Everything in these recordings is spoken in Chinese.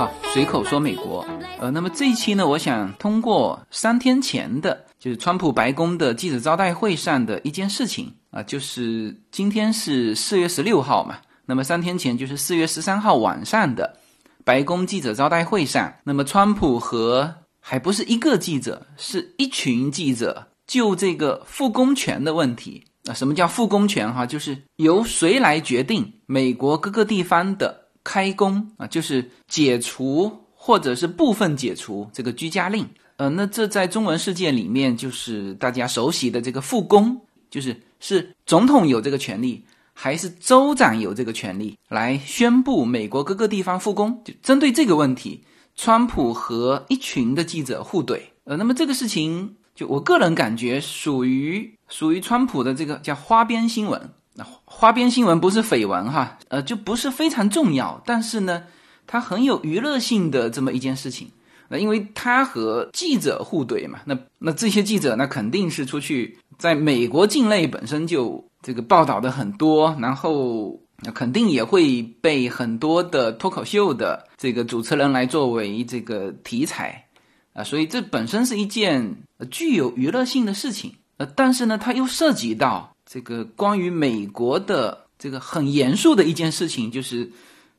好，随口说美国。呃，那么这一期呢，我想通过三天前的，就是川普白宫的记者招待会上的一件事情啊，就是今天是四月十六号嘛，那么三天前就是四月十三号晚上的白宫记者招待会上，那么川普和还不是一个记者，是一群记者就这个复工权的问题啊，什么叫复工权哈？就是由谁来决定美国各个地方的。开工啊，就是解除或者是部分解除这个居家令。呃，那这在中文世界里面就是大家熟悉的这个复工，就是是总统有这个权利，还是州长有这个权利来宣布美国各个地方复工？就针对这个问题，川普和一群的记者互怼。呃，那么这个事情，就我个人感觉属于属于川普的这个叫花边新闻。那花边新闻不是绯闻哈，呃，就不是非常重要，但是呢，它很有娱乐性的这么一件事情。那因为他和记者互怼嘛，那那这些记者那肯定是出去在美国境内本身就这个报道的很多，然后肯定也会被很多的脱口秀的这个主持人来作为这个题材啊，所以这本身是一件具有娱乐性的事情。呃，但是呢，它又涉及到。这个关于美国的这个很严肃的一件事情，就是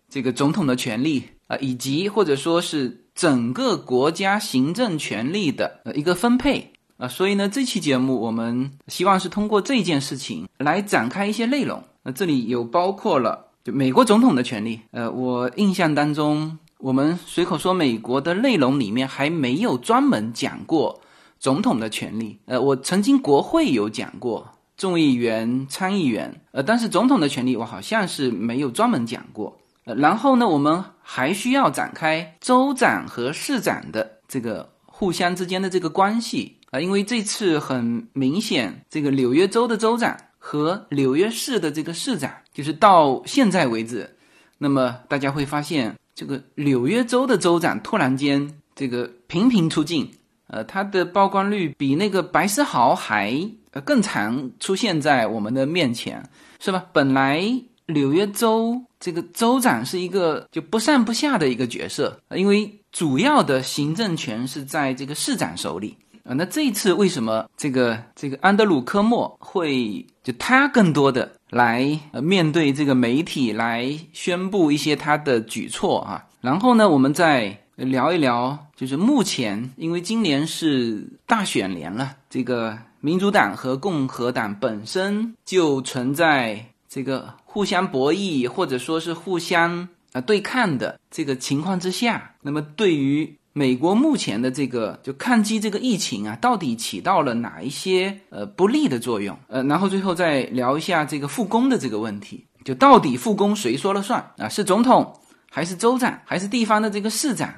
这个总统的权利啊，以及或者说是整个国家行政权力的呃一个分配啊，所以呢，这期节目我们希望是通过这件事情来展开一些内容。那这里有包括了就美国总统的权利，呃，我印象当中，我们随口说美国的内容里面还没有专门讲过总统的权利，呃，我曾经国会有讲过。众议员、参议员，呃，但是总统的权利我好像是没有专门讲过。呃，然后呢，我们还需要展开州长和市长的这个互相之间的这个关系啊，因为这次很明显，这个纽约州的州长和纽约市的这个市长，就是到现在为止，那么大家会发现，这个纽约州的州长突然间这个频频出镜，呃，他的曝光率比那个白思豪还。呃，更常出现在我们的面前，是吧？本来纽约州这个州长是一个就不上不下的一个角色，因为主要的行政权是在这个市长手里啊。那这一次为什么这个这个安德鲁科莫会就他更多的来面对这个媒体来宣布一些他的举措啊？然后呢，我们再聊一聊，就是目前因为今年是大选年了，这个。民主党和共和党本身就存在这个互相博弈，或者说是互相啊对抗的这个情况之下，那么对于美国目前的这个就抗击这个疫情啊，到底起到了哪一些呃不利的作用？呃，然后最后再聊一下这个复工的这个问题，就到底复工谁说了算啊？是总统，还是州长，还是地方的这个市长，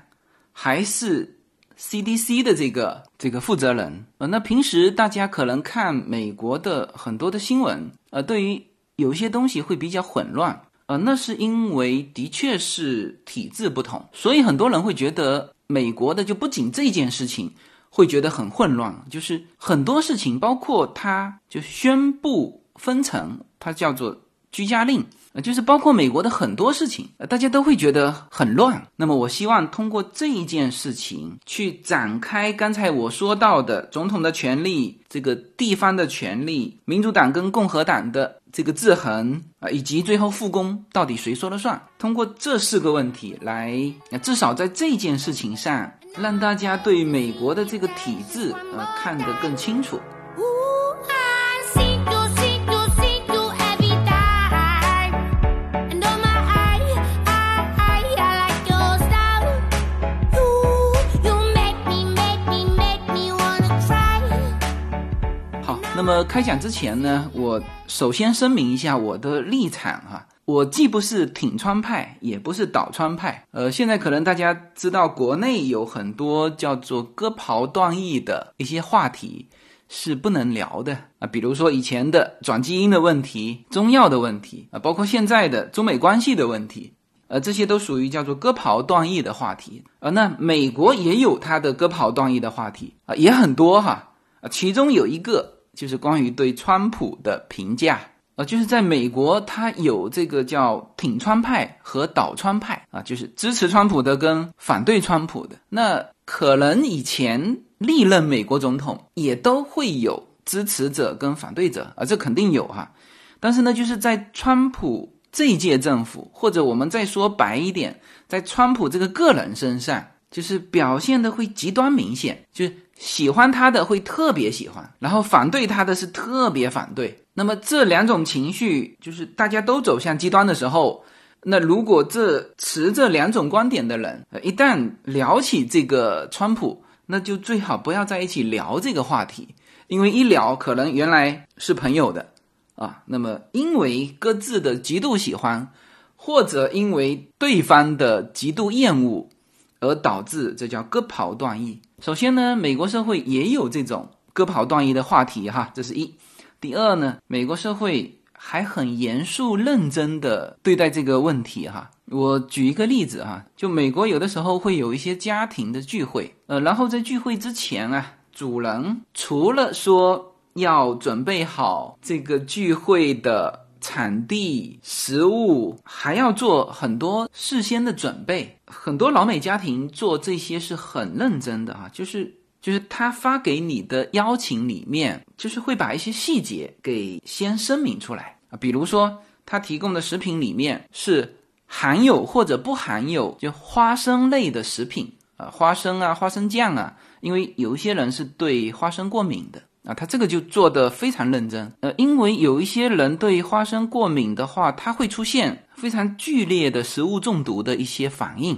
还是？CDC 的这个这个负责人，呃，那平时大家可能看美国的很多的新闻，呃，对于有些东西会比较混乱，呃，那是因为的确是体制不同，所以很多人会觉得美国的就不仅这件事情会觉得很混乱，就是很多事情，包括他就宣布分层，它叫做居家令。呃，就是包括美国的很多事情，呃大家都会觉得很乱。那么，我希望通过这一件事情去展开刚才我说到的总统的权利、这个地方的权利、民主党跟共和党的这个制衡啊，以及最后复工到底谁说了算。通过这四个问题来，至少在这件事情上，让大家对美国的这个体制呃看得更清楚。那么开讲之前呢，我首先声明一下我的立场哈，我既不是挺川派，也不是倒川派。呃，现在可能大家知道，国内有很多叫做割袍断义的一些话题是不能聊的啊，比如说以前的转基因的问题、中药的问题啊，包括现在的中美关系的问题，呃，这些都属于叫做割袍断义的话题啊。那美国也有它的割袍断义的话题啊，也很多哈啊，其中有一个。就是关于对川普的评价，呃，就是在美国，它有这个叫挺川派和倒川派啊，就是支持川普的跟反对川普的。那可能以前历任美国总统也都会有支持者跟反对者啊，这肯定有哈。但是呢，就是在川普这一届政府，或者我们再说白一点，在川普这个个人身上，就是表现的会极端明显，就是喜欢他的会特别喜欢，然后反对他的是特别反对。那么这两种情绪，就是大家都走向极端的时候，那如果这持这两种观点的人，一旦聊起这个川普，那就最好不要在一起聊这个话题，因为一聊可能原来是朋友的啊，那么因为各自的极度喜欢，或者因为对方的极度厌恶，而导致这叫割袍断义。首先呢，美国社会也有这种割袍断义的话题哈，这是一。第二呢，美国社会还很严肃认真的对待这个问题哈。我举一个例子哈，就美国有的时候会有一些家庭的聚会，呃，然后在聚会之前啊，主人除了说要准备好这个聚会的产地、食物，还要做很多事先的准备。很多老美家庭做这些是很认真的哈，就是。就是他发给你的邀请里面，就是会把一些细节给先声明出来啊，比如说他提供的食品里面是含有或者不含有就花生类的食品啊，花生啊，花生酱啊，因为有一些人是对花生过敏的啊，他这个就做的非常认真。呃，因为有一些人对花生过敏的话，他会出现非常剧烈的食物中毒的一些反应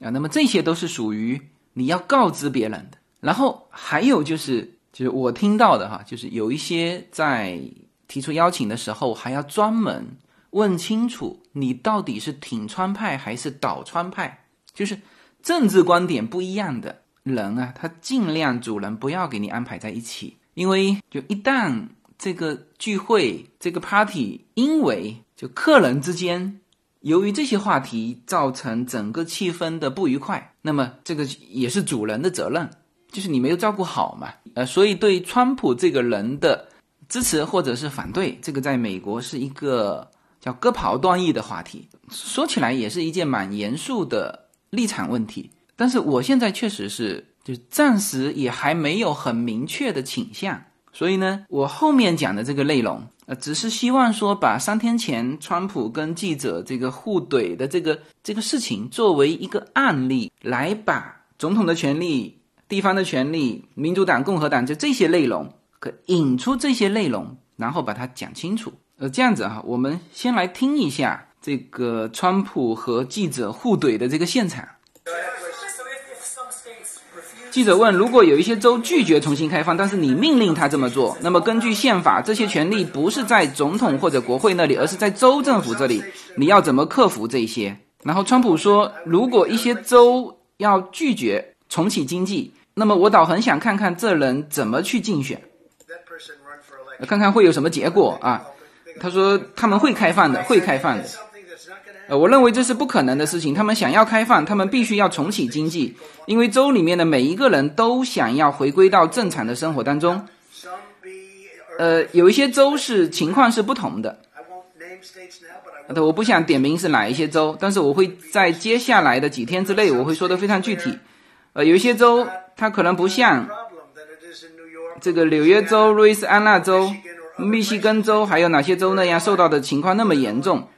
啊，那么这些都是属于你要告知别人的。然后还有就是，就是我听到的哈，就是有一些在提出邀请的时候，还要专门问清楚你到底是挺川派还是倒川派，就是政治观点不一样的人啊，他尽量主人不要给你安排在一起，因为就一旦这个聚会这个 party，因为就客人之间由于这些话题造成整个气氛的不愉快，那么这个也是主人的责任。就是你没有照顾好嘛，呃，所以对川普这个人的支持或者是反对，这个在美国是一个叫割袍断义的话题。说起来也是一件蛮严肃的立场问题。但是我现在确实是，就暂时也还没有很明确的倾向。所以呢，我后面讲的这个内容，呃，只是希望说把三天前川普跟记者这个互怼的这个这个事情作为一个案例，来把总统的权利。地方的权利，民主党、共和党就这些内容，可引出这些内容，然后把它讲清楚。呃，这样子哈，我们先来听一下这个川普和记者互怼的这个现场。记者问：如果有一些州拒绝重新开放，但是你命令他这么做，那么根据宪法，这些权利不是在总统或者国会那里，而是在州政府这里，你要怎么克服这些？然后川普说：如果一些州要拒绝。重启经济，那么我倒很想看看这人怎么去竞选，看看会有什么结果啊？他说他们会开放的，会开放的。呃，我认为这是不可能的事情。他们想要开放，他们必须要重启经济，因为州里面的每一个人都想要回归到正常的生活当中。呃，有一些州是情况是不同的。呃，我不想点名是哪一些州，但是我会在接下来的几天之内，我会说的非常具体。呃，有一些州它可能不像这个纽约州、路易斯安那州、密西根州，还有哪些州那样受到的情况那么严重。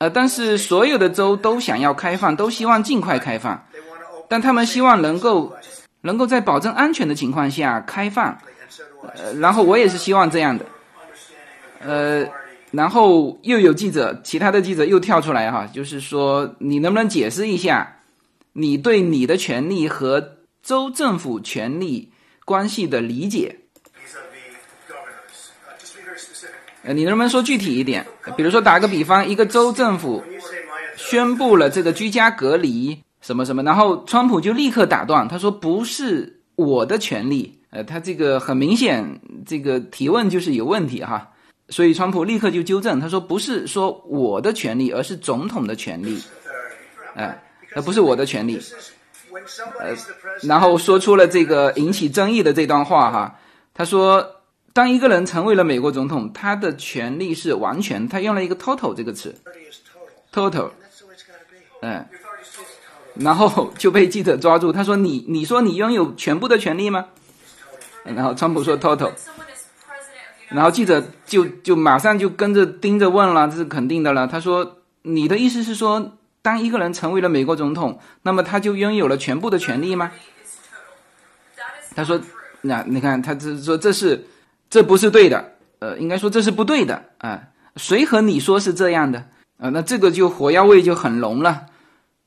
呃，但是所有的州都想要开放，都希望尽快开放，但他们希望能够能够在保证安全的情况下开放。呃，然后我也是希望这样的。呃，然后又有记者，其他的记者又跳出来哈，就是说你能不能解释一下？你对你的权利和州政府权利关系的理解，呃，你能不能说具体一点？比如说，打个比方，一个州政府宣布了这个居家隔离什么什么，然后川普就立刻打断，他说不是我的权利。呃，他这个很明显，这个提问就是有问题哈，所以川普立刻就纠正，他说不是说我的权利，而是总统的权利，哎。那不是我的权利，呃，然后说出了这个引起争议的这段话哈，他说当一个人成为了美国总统，他的权利是完全，他用了一个 total 这个词，total 嗯，然后就被记者抓住，他说你你说你拥有全部的权利吗？然后川普说 total 然后记者就就马上就跟着盯着问了，这是肯定的了，他说你的意思是说当一个人成为了美国总统，那么他就拥有了全部的权利吗？他说，那你看他只是说这是。这不是对的，呃，应该说这是不对的啊、谁和你说是这样的啊、那这个就火药味就很浓了，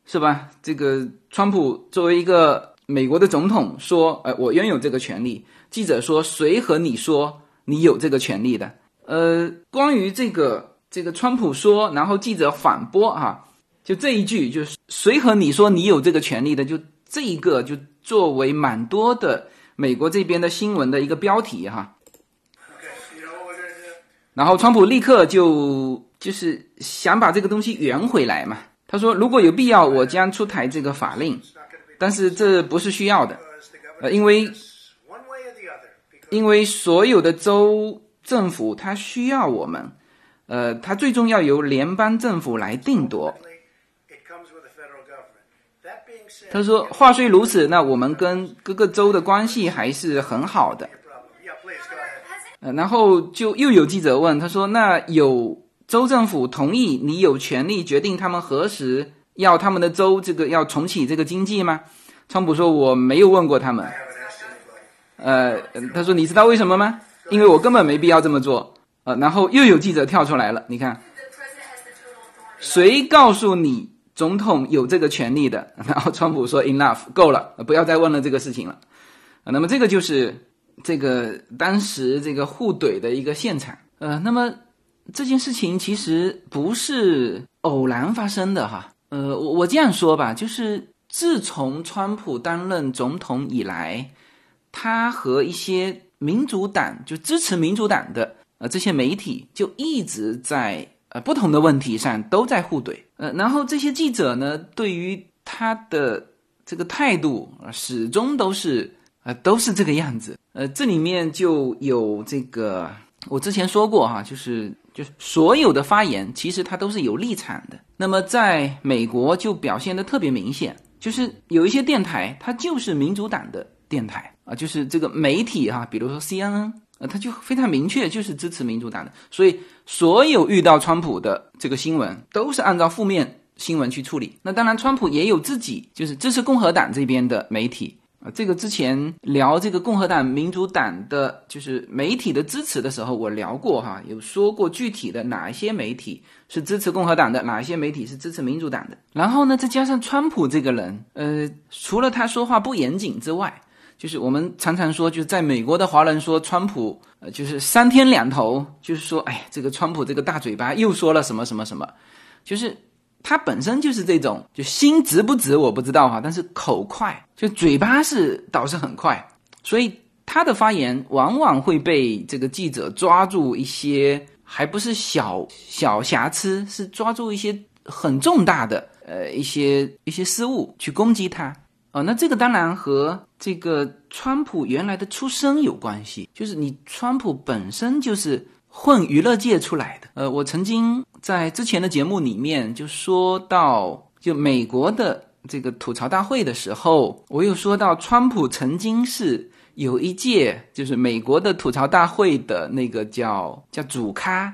是吧？这个川普作为一个美国的总统说，呃，我拥有这个权利。记者说，谁和你说你有这个权利的？呃，关于这个这个川普说，然后记者反驳哈、就这一句，就是谁和你说你有这个权利的？就这一个，就作为蛮多的美国这边的新闻的一个标题哈。然后川普立刻就就是想把这个东西圆回来嘛，他说如果有必要，我将出台这个法令，但是这不是需要的，呃，因为因为所有的州政府他需要我们，呃，他最终要由联邦政府来定夺。他说话虽如此，那我们跟各个州的关系还是很好的。呃，然后就又有记者问他说：“那有州政府同意你有权利决定他们何时要他们的州这个要重启这个经济吗？”川普说：“我没有问过他们。呃，他说：“你知道为什么吗？因为我根本没必要这么做。”呃，然后又有记者跳出来了，你看，谁告诉你总统有这个权利的？然后川普说：“Enough，够了，不要再问了这个事情了。”，那么这个就是这个当时这个互怼的一个现场。呃，那么这件事情其实不是偶然发生的哈。呃，我我这样说吧，就是自从川普担任总统以来，他和一些民主党就支持民主党的呃这些媒体就一直在呃不同的问题上都在互怼。呃，然后这些记者呢，对于他的这个态度呃始终都是呃都是这个样子。呃，这里面就有这个我之前说过哈，就是就是所有的发言其实它都是有立场的。那么在美国就表现的特别明显，就是有一些电台它就是民主党的电台啊，就是这个媒体哈、比如说 CNN。呃，它就非常明确，就是支持民主党的，所以所有遇到川普的这个新闻都是按照负面新闻去处理。那当然，川普也有自己就是支持共和党这边的媒体啊。这个之前聊这个共和党、民主党的就是媒体的支持的时候，我聊过哈，有说过具体的哪一些媒体是支持共和党的，哪一些媒体是支持民主党的。然后呢，再加上川普这个人，呃，除了他说话不严谨之外，就是我们常常说，就是在美国的华人说川普，就是三天两头，就是说，哎，这个川普这个大嘴巴又说了什么什么什么，就是他本身就是这种，就心直不直我不知道哈，但是口快，就嘴巴是倒是很快，所以他的发言往往会被这个记者抓住一些还不是小小瑕疵，是抓住一些很重大的呃一些一些失误去攻击他。哦，那这个当然和这个川普原来的出身有关系，就是你川普本身就是混娱乐界出来的。呃，我曾经在之前的节目里面就说到，就美国的这个吐槽大会的时候，我又说到川普曾经是有一届就是美国的吐槽大会的那个叫叫主咖，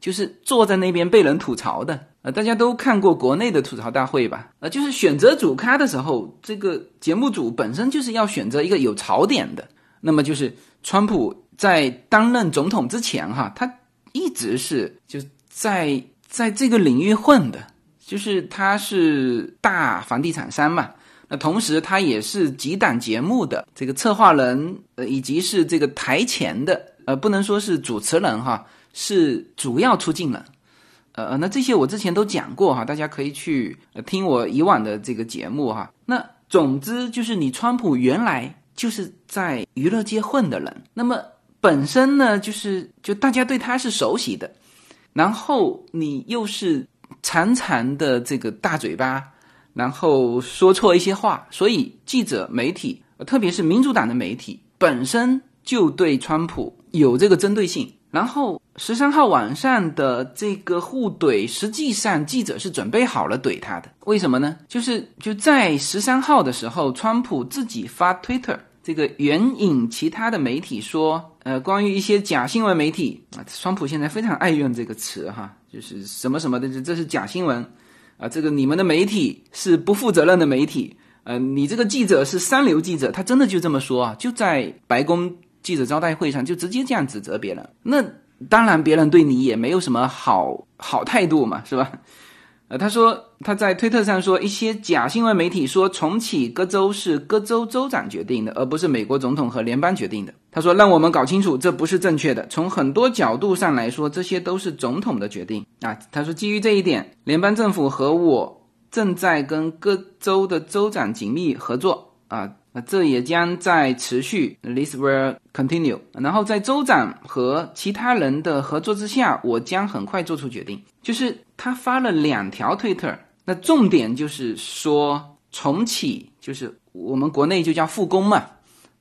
就是坐在那边被人吐槽的。呃，大家都看过国内的吐槽大会吧？呃，就是选择主咖的时候，这个节目组本身就是要选择一个有槽点的。那么就是川普在担任总统之前，哈，他一直是就在在这个领域混的，就是他是大房地产商嘛。那同时他也是几档节目的这个策划人，呃，以及是这个台前的，呃，不能说是主持人哈，是主要出镜人。呃，那这些我之前都讲过哈，大家可以去呃听我以往的这个节目哈。那总之就是你川普原来就是在娱乐界混的人，那么本身呢就是就大家对他是熟悉的，然后你又是长长的这个大嘴巴，然后说错一些话，所以记者媒体，特别是民主党的媒体本身就对川普有这个针对性。然后十三号晚上的这个互怼，实际上记者是准备好了怼他的。为什么呢？就是就在十三号的时候，川普自己发 Twitter，这个援引其他的媒体说，呃，关于一些假新闻媒体啊，川普现在非常爱用这个词哈，就是什么什么的，这这是假新闻啊，这个你们的媒体是不负责任的媒体，呃，你这个记者是三流记者，他真的就这么说啊，就在白宫。记者招待会上就直接这样指责别人，那当然别人对你也没有什么好好态度嘛，是吧？呃，他说他在推特上说，一些假新闻媒体说重启各州是各州州长决定的，而不是美国总统和联邦决定的。他说，让我们搞清楚，这不是正确的。从很多角度上来说，这些都是总统的决定啊。他说，基于这一点，联邦政府和我正在跟各州的州长紧密合作啊。那这也将在持续，this will continue。然后在州长和其他人的合作之下，我将很快做出决定。就是他发了两条推特，那重点就是说重启，就是我们国内就叫复工嘛，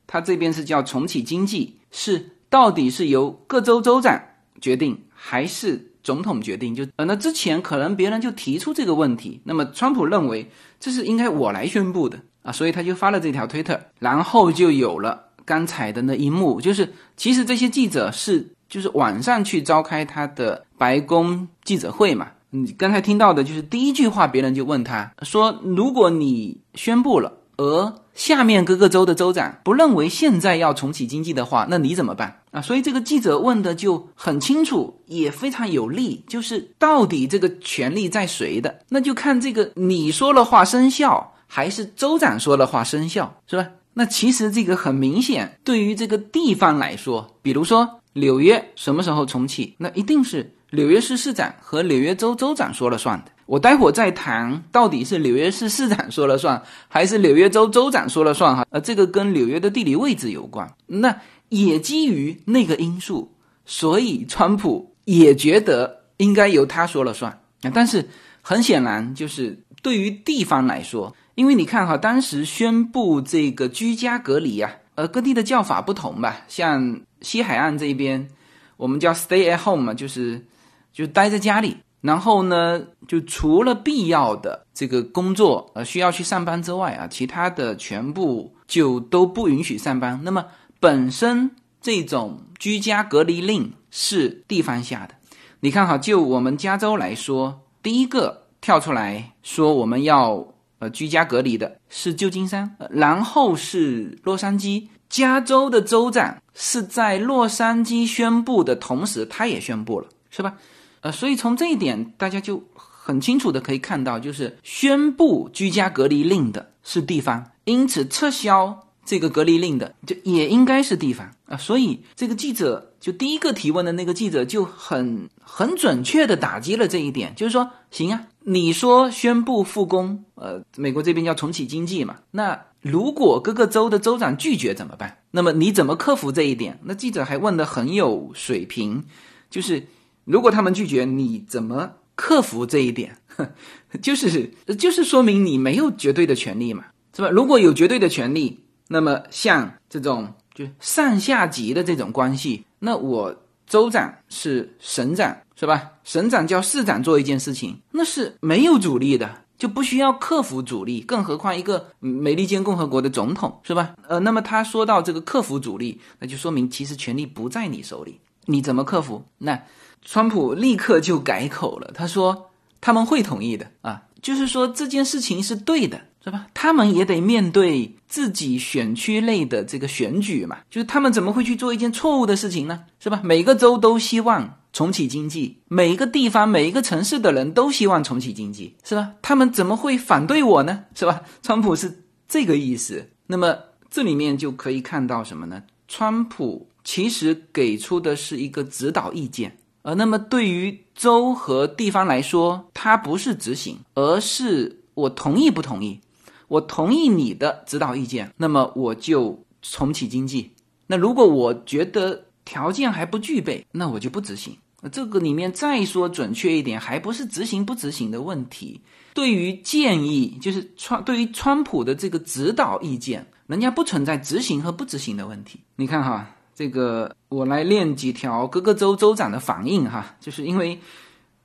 他这边是叫重启经济，是到底是由各州州长决定还是总统决定？就呃，那之前可能别人就提出这个问题，那么川普认为这是应该我来宣布的。啊，所以他就发了这条推特，然后就有了刚才的那一幕，就是其实这些记者是就是晚上去召开他的白宫记者会嘛。你刚才听到的就是第一句话，别人就问他说：“如果你宣布了，而下面各个州的州长不认为现在要重启经济的话，那你怎么办？”啊，所以这个记者问的就很清楚，也非常有力，就是到底这个权力在谁的？那就看这个你说了话生效。还是州长说了话生效，是吧？那其实这个很明显，对于这个地方来说，比如说纽约什么时候重启，那一定是纽约市市长和纽约州州长说了算的。我待会儿再谈到底是纽约市市长说了算，还是纽约州州长说了算哈？呃，这个跟纽约的地理位置有关。那也基于那个因素，所以川普也觉得应该由他说了算啊。但是很显然，就是对于地方来说。因为你看哈，当时宣布这个居家隔离啊，呃，各地的叫法不同吧。像西海岸这边，我们叫 stay at home 嘛，就是就待在家里。然后呢，就除了必要的这个工作，呃，需要去上班之外啊，其他的全部就都不允许上班。那么本身这种居家隔离令是地方下的。你看哈，就我们加州来说，第一个跳出来说我们要。呃，居家隔离的是旧金山，然后是洛杉矶。加州的州长是在洛杉矶宣布的同时，他也宣布了，是吧？呃，所以从这一点，大家就很清楚的可以看到，就是宣布居家隔离令的是地方，因此撤销这个隔离令的就也应该是地方啊。所以这个记者就第一个提问的那个记者就很很准确的打击了这一点，就是说，行啊。你说宣布复工，呃，美国这边要重启经济嘛？那如果各个州的州长拒绝怎么办？那么你怎么克服这一点？那记者还问的很有水平，就是如果他们拒绝，你怎么克服这一点？就是就是说明你没有绝对的权利嘛，是吧？如果有绝对的权利，那么像这种就上下级的这种关系，那我。州长是省长，是吧？省长叫市长做一件事情，那是没有阻力的，就不需要克服阻力。更何况一个美利坚共和国的总统，是吧？呃，那么他说到这个克服阻力，那就说明其实权力不在你手里，你怎么克服？那川普立刻就改口了，他说他们会同意的啊，就是说这件事情是对的。是吧？他们也得面对自己选区内的这个选举嘛，就是他们怎么会去做一件错误的事情呢？是吧？每个州都希望重启经济，每一个地方、每一个城市的人都希望重启经济，是吧？他们怎么会反对我呢？是吧？川普是这个意思。那么这里面就可以看到什么呢？川普其实给出的是一个指导意见，呃那么对于州和地方来说，它不是执行，而是我同意不同意。我同意你的指导意见，那么我就重启经济。那如果我觉得条件还不具备，那我就不执行。这个里面再说准确一点，还不是执行不执行的问题。对于建议，就是川对于川普的这个指导意见，人家不存在执行和不执行的问题。你看哈。这个我来念几条各个州州长的反应哈，就是因为，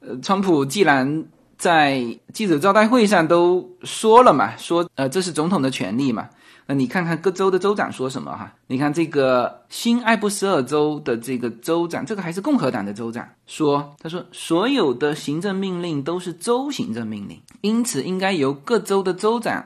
呃，川普既然在记者招待会上都说了嘛，说呃这是总统的权利嘛。那你看看各州的州长说什么哈？你看这个新艾布什尔州的这个州长，这个还是共和党的州长说，他说所有的行政命令都是州行政命令，因此应该由各州的州长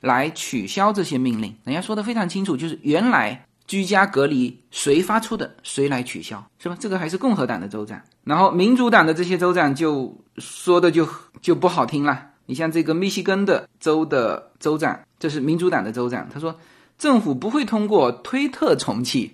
来取消这些命令。人家说的非常清楚，就是原来居家隔离谁发出的，谁来取消，是吧？这个还是共和党的州长，然后民主党的这些州长就说的就就不好听了。你像这个密西根的州的州长，这是民主党的州长，他说政府不会通过推特重启，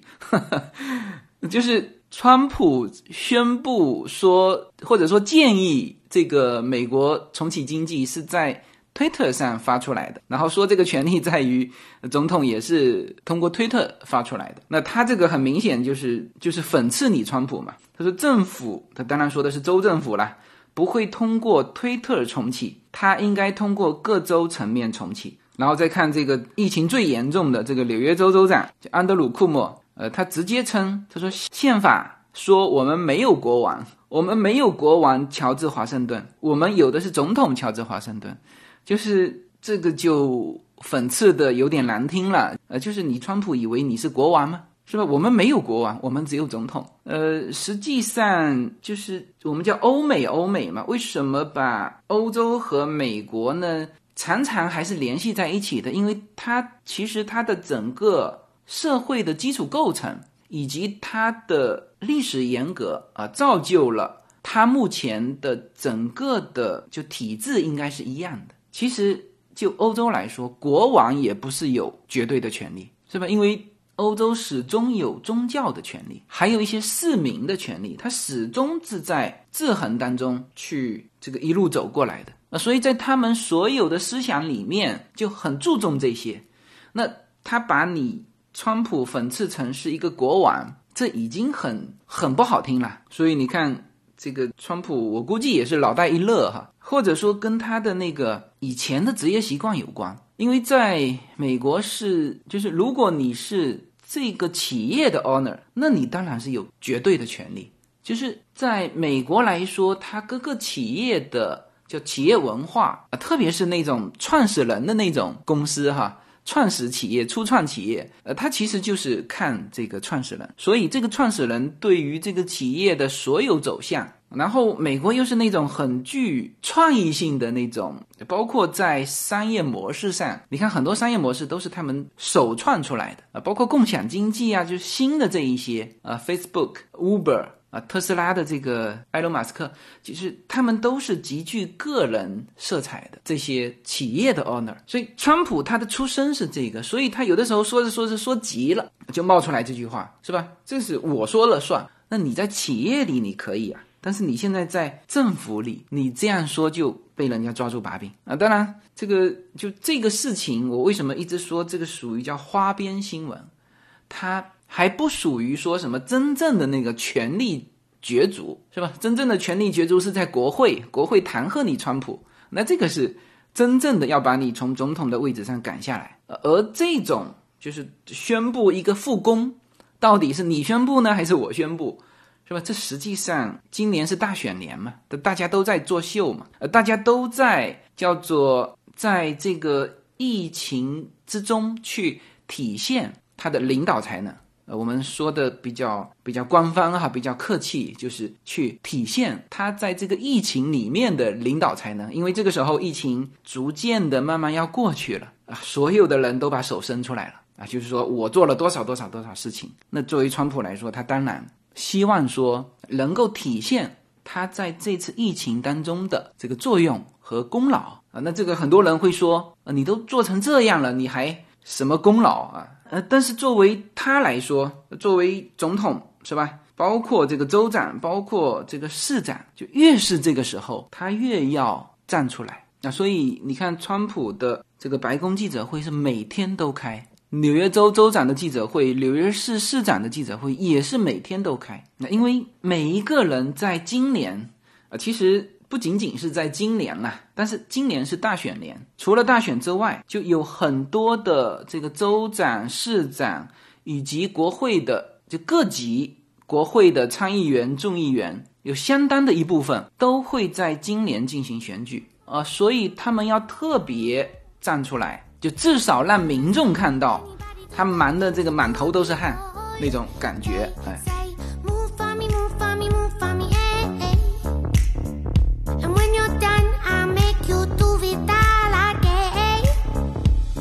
就是川普宣布说，或者说建议这个美国重启经济是在推特上发出来的，然后说这个权利在于总统也是通过推特发出来的，那他这个很明显就是就是讽刺你川普嘛，他说政府，他当然说的是州政府啦。不会通过推特重启，他应该通过各州层面重启。然后再看这个疫情最严重的这个纽约州州长安德鲁库莫，呃，他直接称他说宪法说我们没有国王，我们没有国王乔治华盛顿，我们有的是总统乔治华盛顿，就是这个就讽刺的有点难听了，呃，就是你川普以为你是国王吗？是吧？我们没有国王，我们只有总统。呃，实际上就是我们叫欧美，欧美嘛。为什么把欧洲和美国呢？常常还是联系在一起的，因为它其实它的整个社会的基础构成以及它的历史严格啊，造就了它目前的整个的就体制应该是一样的。其实就欧洲来说，国王也不是有绝对的权利，是吧？因为欧洲始终有宗教的权利，还有一些市民的权利，他始终是在制衡当中去这个一路走过来的啊，所以在他们所有的思想里面就很注重这些。那他把你川普讽刺成是一个国王，这已经很很不好听了。所以你看这个川普，我估计也是脑袋一乐哈，或者说跟他的那个以前的职业习惯有关，因为在美国是就是如果你是。这个企业的 owner，那你当然是有绝对的权利。就是在美国来说，它各个企业的叫企业文化啊，特别是那种创始人的那种公司哈，创始企业、初创企业，呃，它其实就是看这个创始人，所以这个创始人对于这个企业的所有走向。然后美国又是那种很具创意性的那种，包括在商业模式上，你看很多商业模式都是他们首创出来的啊，包括共享经济啊，就是新的这一些啊，Facebook、Uber 啊，特斯拉的这个埃隆·马斯克，其实他们都是极具个人色彩的这些企业的 owner。所以川普他的出身是这个，所以他有的时候说着说着说急了，就冒出来这句话，是吧？这是我说了算。那你在企业里你可以啊。但是你现在在政府里，你这样说就被人家抓住把柄啊！当然，这个就这个事情，我为什么一直说这个属于叫花边新闻？它还不属于说什么真正的那个权力角逐，是吧？真正的权力角逐是在国会，国会弹劾你川普，那这个是真正的要把你从总统的位置上赶下来。而这种就是宣布一个复工，到底是你宣布呢，还是我宣布？是吧？这实际上今年是大选年嘛，大家都在作秀嘛，呃，大家都在叫做在这个疫情之中去体现他的领导才能。呃，我们说的比较比较官方哈，比较客气，就是去体现他在这个疫情里面的领导才能。因为这个时候疫情逐渐的慢慢要过去了啊，所有的人都把手伸出来了啊，就是说我做了多少多少多少事情。那作为川普来说，他当然。希望说能够体现他在这次疫情当中的这个作用和功劳啊，那这个很多人会说，呃，你都做成这样了，你还什么功劳啊？呃，但是作为他来说，作为总统是吧？包括这个州长，包括这个市长，就越是这个时候，他越要站出来。那所以你看，川普的这个白宫记者会是每天都开。纽约州州长的记者会，纽约市市长的记者会也是每天都开。那因为每一个人在今年，啊，其实不仅仅是在今年啦，但是今年是大选年，除了大选之外，就有很多的这个州长、市长以及国会的就各级国会的参议员、众议员有相当的一部分都会在今年进行选举啊、所以他们要特别站出来，就至少让民众看到他忙的这个满头都是汗那种感觉，哎。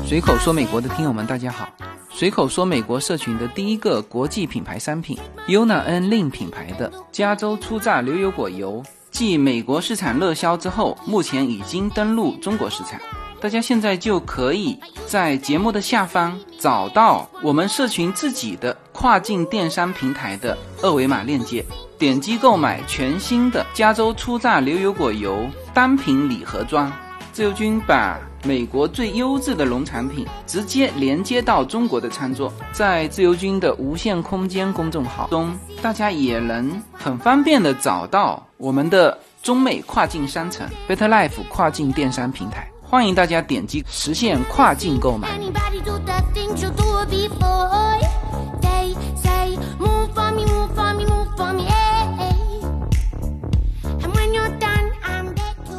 随口说美国的听友们，大家好。随口说美国社群的第一个国际品牌商品 Yona N Lin 品牌的加州初榨牛油果油，继美国市场热销之后，目前已经登陆中国市场。大家现在就可以在节目的下方找到我们社群自己的跨境电商平台的二维码链接，点击购买全新的加州初榨牛油果油单品礼盒装。自由军把美国最优质的农产品直接连接到中国的餐桌，在自由军的无限空间公众号中，大家也能很方便的找到我们的中美跨境商城 Better Life 跨境电商平台，欢迎大家点击实现跨境购买。Eh, eh.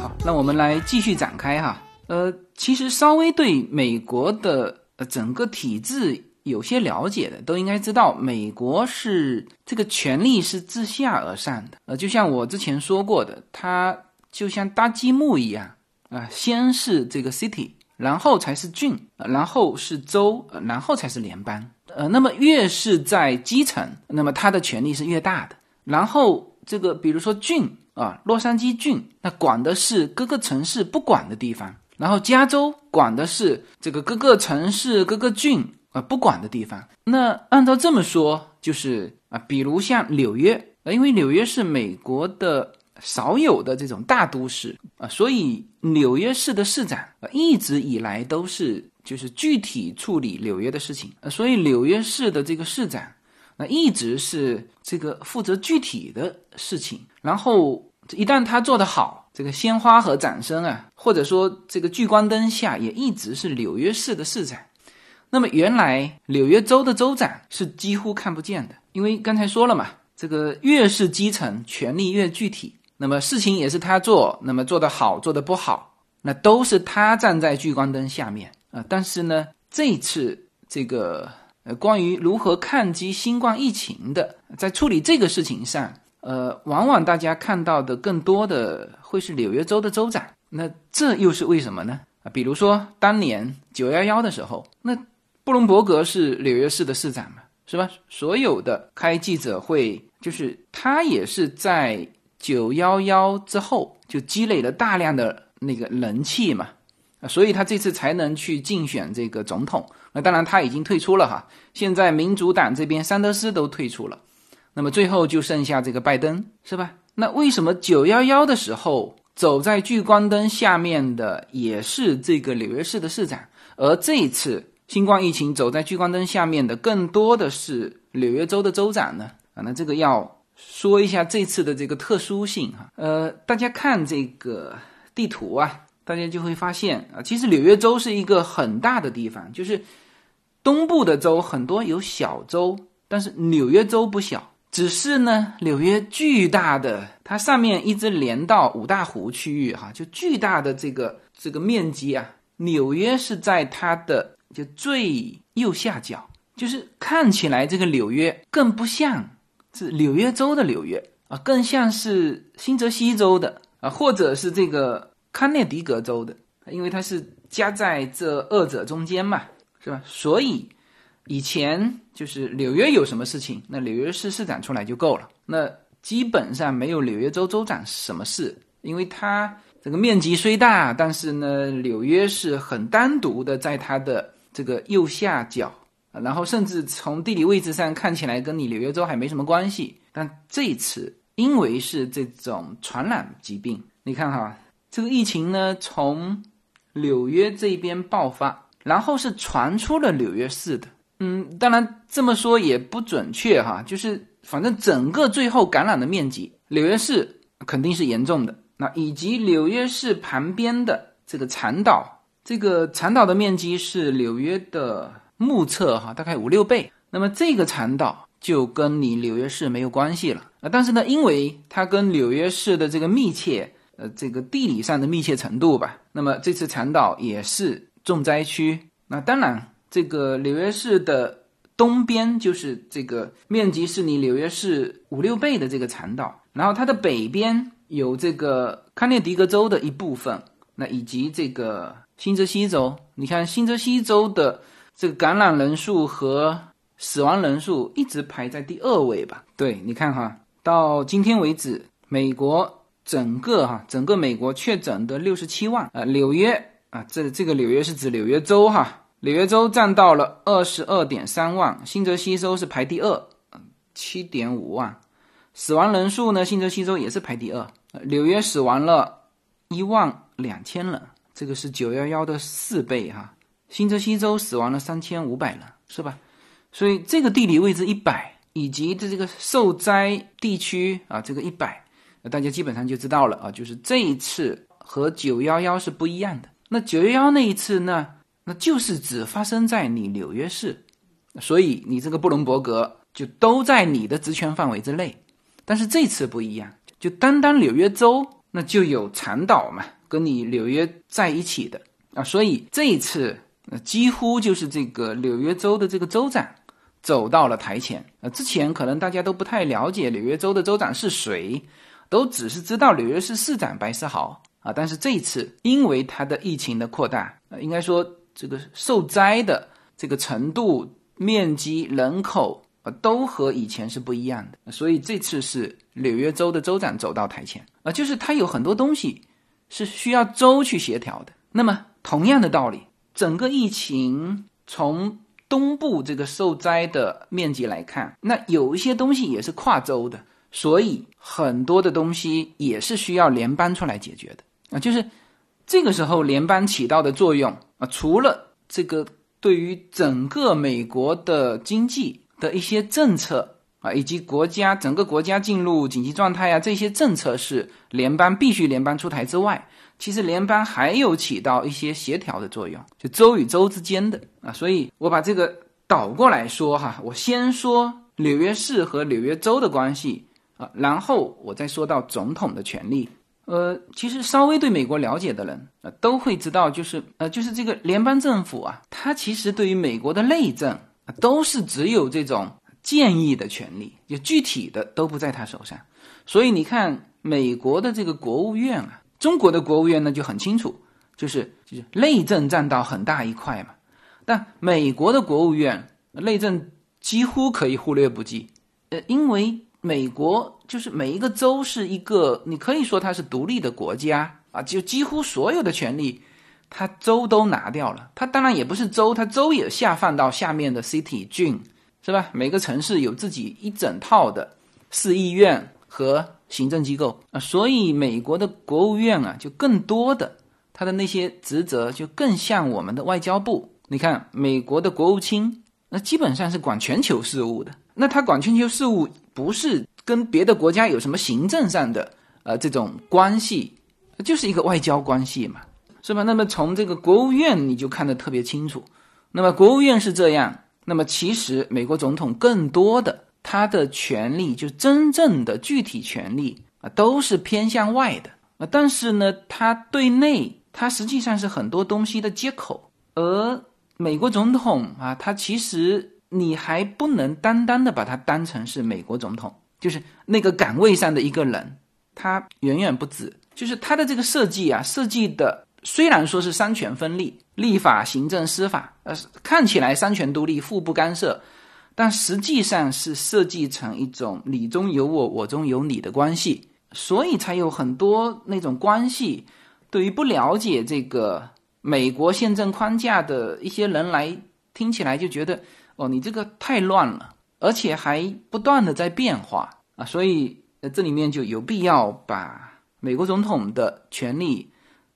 好，那我们来继续展开哈。呃，其实稍微对美国的呃整个体制有些了解的，都应该知道，美国是这个权力是自下而上的。呃，就像我之前说过的，它就像搭积木一样啊、先是这个 city，然后才是郡，然后是州，然后才是联邦。呃，那么越是在基层，那么它的权力是越大的。然后这个比如说郡啊，洛杉矶郡，那管的是各个城市不管的地方。然后加州管的是这个各个城市、各个郡啊、不管的地方。那按照这么说，就是啊，比如像纽约，呃，因为纽约是美国的少有的这种大都市啊，所以纽约市的市长一直以来都是就是具体处理纽约的事情，所以纽约市的这个市长。那一直是这个负责具体的事情，然后一旦他做得好，这个鲜花和掌声啊，或者说这个聚光灯下，也一直是纽约市的市长。那么原来纽约州的州长是几乎看不见的，因为刚才说了嘛，这个越是基层，权力越具体，那么事情也是他做，那么做得好，做得不好，那都是他站在聚光灯下面啊、但是呢，这次这个呃，关于如何抗击新冠疫情的，在处理这个事情上，呃，往往大家看到的更多的会是纽约州的州长。那这又是为什么呢？啊，比如说当年九幺幺的时候，那布隆伯格是纽约市的市长嘛，是吧？所有的开记者会，就是他也是在九幺幺之后就积累了大量的那个人气嘛，所以他这次才能去竞选这个总统。那当然他已经退出了哈，现在民主党这边桑德斯都退出了，那么最后就剩下这个拜登，是吧？那为什么九幺幺的时候走在聚光灯下面的也是这个纽约市的市长，而这一次新冠疫情走在聚光灯下面的更多的是纽约州的州长呢？啊，那这个要说一下这次的这个特殊性哈。呃，大家看这个地图啊，大家就会发现啊，其实纽约州是一个很大的地方，就是东部的州很多有小州，但是纽约州不小。只是呢，纽约巨大的，它上面一直连到五大湖区域哈，就巨大的这个这个面积啊，纽约是在它的就最右下角，就是看起来这个纽约更不像是纽约州的纽约啊，更像是新泽西州的啊，或者是这个康涅狄格州的，因为它是夹在这二者中间嘛，是吧？所以以前就是纽约有什么事情，那纽约市市长出来就够了，那基本上没有纽约州州长什么事，因为它这个面积虽大，但是呢，纽约是很单独的在它的这个右下角。然后甚至从地理位置上看起来跟你纽约州还没什么关系，但这次因为是这种传染疾病，你看哈，这个疫情呢从纽约这边爆发，然后是传出了纽约市的，嗯，当然这么说也不准确哈，就是反正整个最后感染的面积，纽约市肯定是严重的，那以及纽约市旁边的这个长岛，这个长岛的面积是纽约的。目测哈，大概五六倍。那么这个长岛就跟你纽约市没有关系了啊。但是呢，因为它跟纽约市的这个密切，呃，这个地理上的密切程度吧，那么这次长岛也是重灾区。那当然，这个纽约市的东边就是这个面积是你纽约市五六倍的这个长岛，然后它的北边有这个康涅狄格州的一部分，那以及这个新泽西州。你看新泽西州的这个感染人数和死亡人数一直排在第二位吧？对，你看哈，到今天为止，美国整个哈整个美国确诊的六十七万啊，纽约啊，这这个纽约是指纽约州哈，纽约州占到了二十二点三万，新泽西州是排第二，七点五万，死亡人数呢，新泽西州也是排第二，纽约死亡了一万两千人，这个是九幺幺的四倍哈，新泽西州死亡了三千五百人，是吧？所以这个地理位置一百，以及的这个受灾地区啊，这个一百，大家基本上就知道了啊，就是这一次和九幺幺是不一样的。那九幺幺那一次呢，那就是只发生在你纽约市，所以你这个布隆伯格就都在你的职权范围之内。但是这次不一样，就单单纽约州那就有长岛嘛，跟你纽约在一起的啊，所以这一次呃几乎就是这个纽约州的这个州长。走到了台前。呃，之前可能大家都不太了解纽约州的州长是谁，都只是知道纽约市市长白思豪啊。但是这一次，因为他的疫情的扩大，应该说这个受灾的这个程度、面积、人口啊，都和以前是不一样的。所以这次是纽约州的州长走到台前啊，就是他有很多东西是需要州去协调的。那么同样的道理，整个疫情从东部这个受灾的面积来看，那有一些东西也是跨州的，所以很多的东西也是需要联邦出来解决的啊。就是这个时候联邦起到的作用啊，除了这个对于整个美国的经济的一些政策啊，以及国家整个国家进入紧急状态啊，这些政策是联邦必须联邦出台之外。其实联邦还有起到一些协调的作用，就州与州之间的啊，所以我把这个倒过来说哈，我先说纽约市和纽约州的关系啊，然后我再说到总统的权利。呃，其实稍微对美国了解的人啊，都会知道，就是呃，就是这个联邦政府啊，它其实对于美国的内政啊，都是只有这种建议的权利，就具体的都不在他手上。所以你看，美国的这个国务院啊。中国的国务院呢就很清楚，就是就是内政占到很大一块嘛，但美国的国务院内政几乎可以忽略不计，呃，因为美国就是每一个州是一个，你可以说它是独立的国家啊，就几乎所有的权利，它州都拿掉了，它当然也不是州，它州也下放到下面的 city 郡，是吧？每个城市有自己一整套的市议院和。行政机构啊，所以美国的国务院啊，就更多的他的那些职责就更像我们的外交部。你看，美国的国务卿那基本上是管全球事务的，那他管全球事务不是跟别的国家有什么行政上的呃这种关系，就是一个外交关系嘛，是吧？那么从这个国务院你就看得特别清楚。那么国务院是这样，那么其实美国总统更多的。他的权利，就真正的具体权利啊，都是偏向外的啊。但是呢，他对内，他实际上是很多东西的接口。而美国总统啊，他其实你还不能单单的把他当成是美国总统，就是那个岗位上的一个人，他远远不止。就是他的这个设计啊，设计的虽然说是三权分立，立法、行政、司法，呃，看起来三权独立，互不干涉。但实际上是设计成一种你中有我，我中有你的关系，所以才有很多那种关系。对于不了解这个美国宪政框架的一些人来听起来，就觉得哦，你这个太乱了，而且还不断的在变化啊。所以，这里面就有必要把美国总统的权利，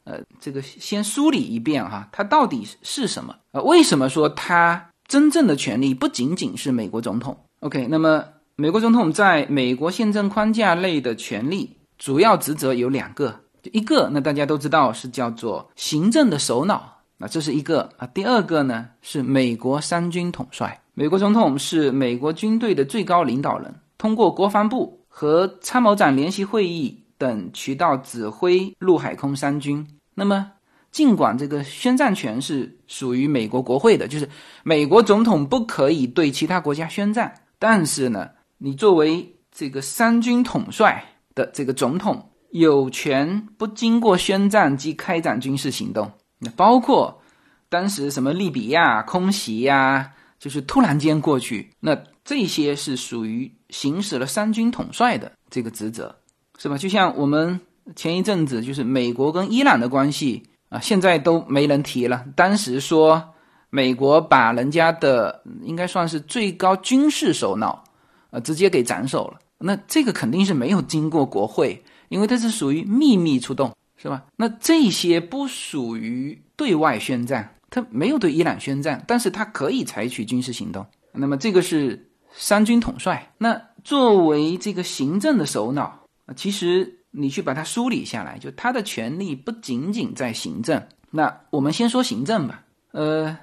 呃，这个先梳理一遍哈，他到底是什么？呃，为什么说他？真正的权利不仅仅是美国总统。OK，那么美国总统在美国宪政框架内的权利主要职责有两个，一个那大家都知道是叫做行政的首脑，那这是一个啊。第二个呢是美国三军统帅美国总统是美国军队的最高领导人，通过国防部和参谋长联席会议等渠道指挥陆海空三军。那么，尽管这个宣战权是属于美国国会的，就是美国总统不可以对其他国家宣战，但是呢，你作为这个三军统帅的这个总统，有权不经过宣战即开展军事行动。那包括当时什么利比亚空袭呀、就是突然间过去，那这些是属于行使了三军统帅的这个职责，是吧？就像我们前一阵子就是美国跟伊朗的关系啊，现在都没人提了。当时说美国把人家的应该算是最高军事首脑，呃，直接给斩首了。那这个肯定是没有经过国会，因为它是属于秘密出动，是吧？那这些不属于对外宣战，他没有对伊朗宣战，但是他可以采取军事行动。那么这个是三军统帅。那作为这个行政的首脑，其实你去把它梳理下来，就他的权力不仅仅在行政。那我们先说行政吧。呃，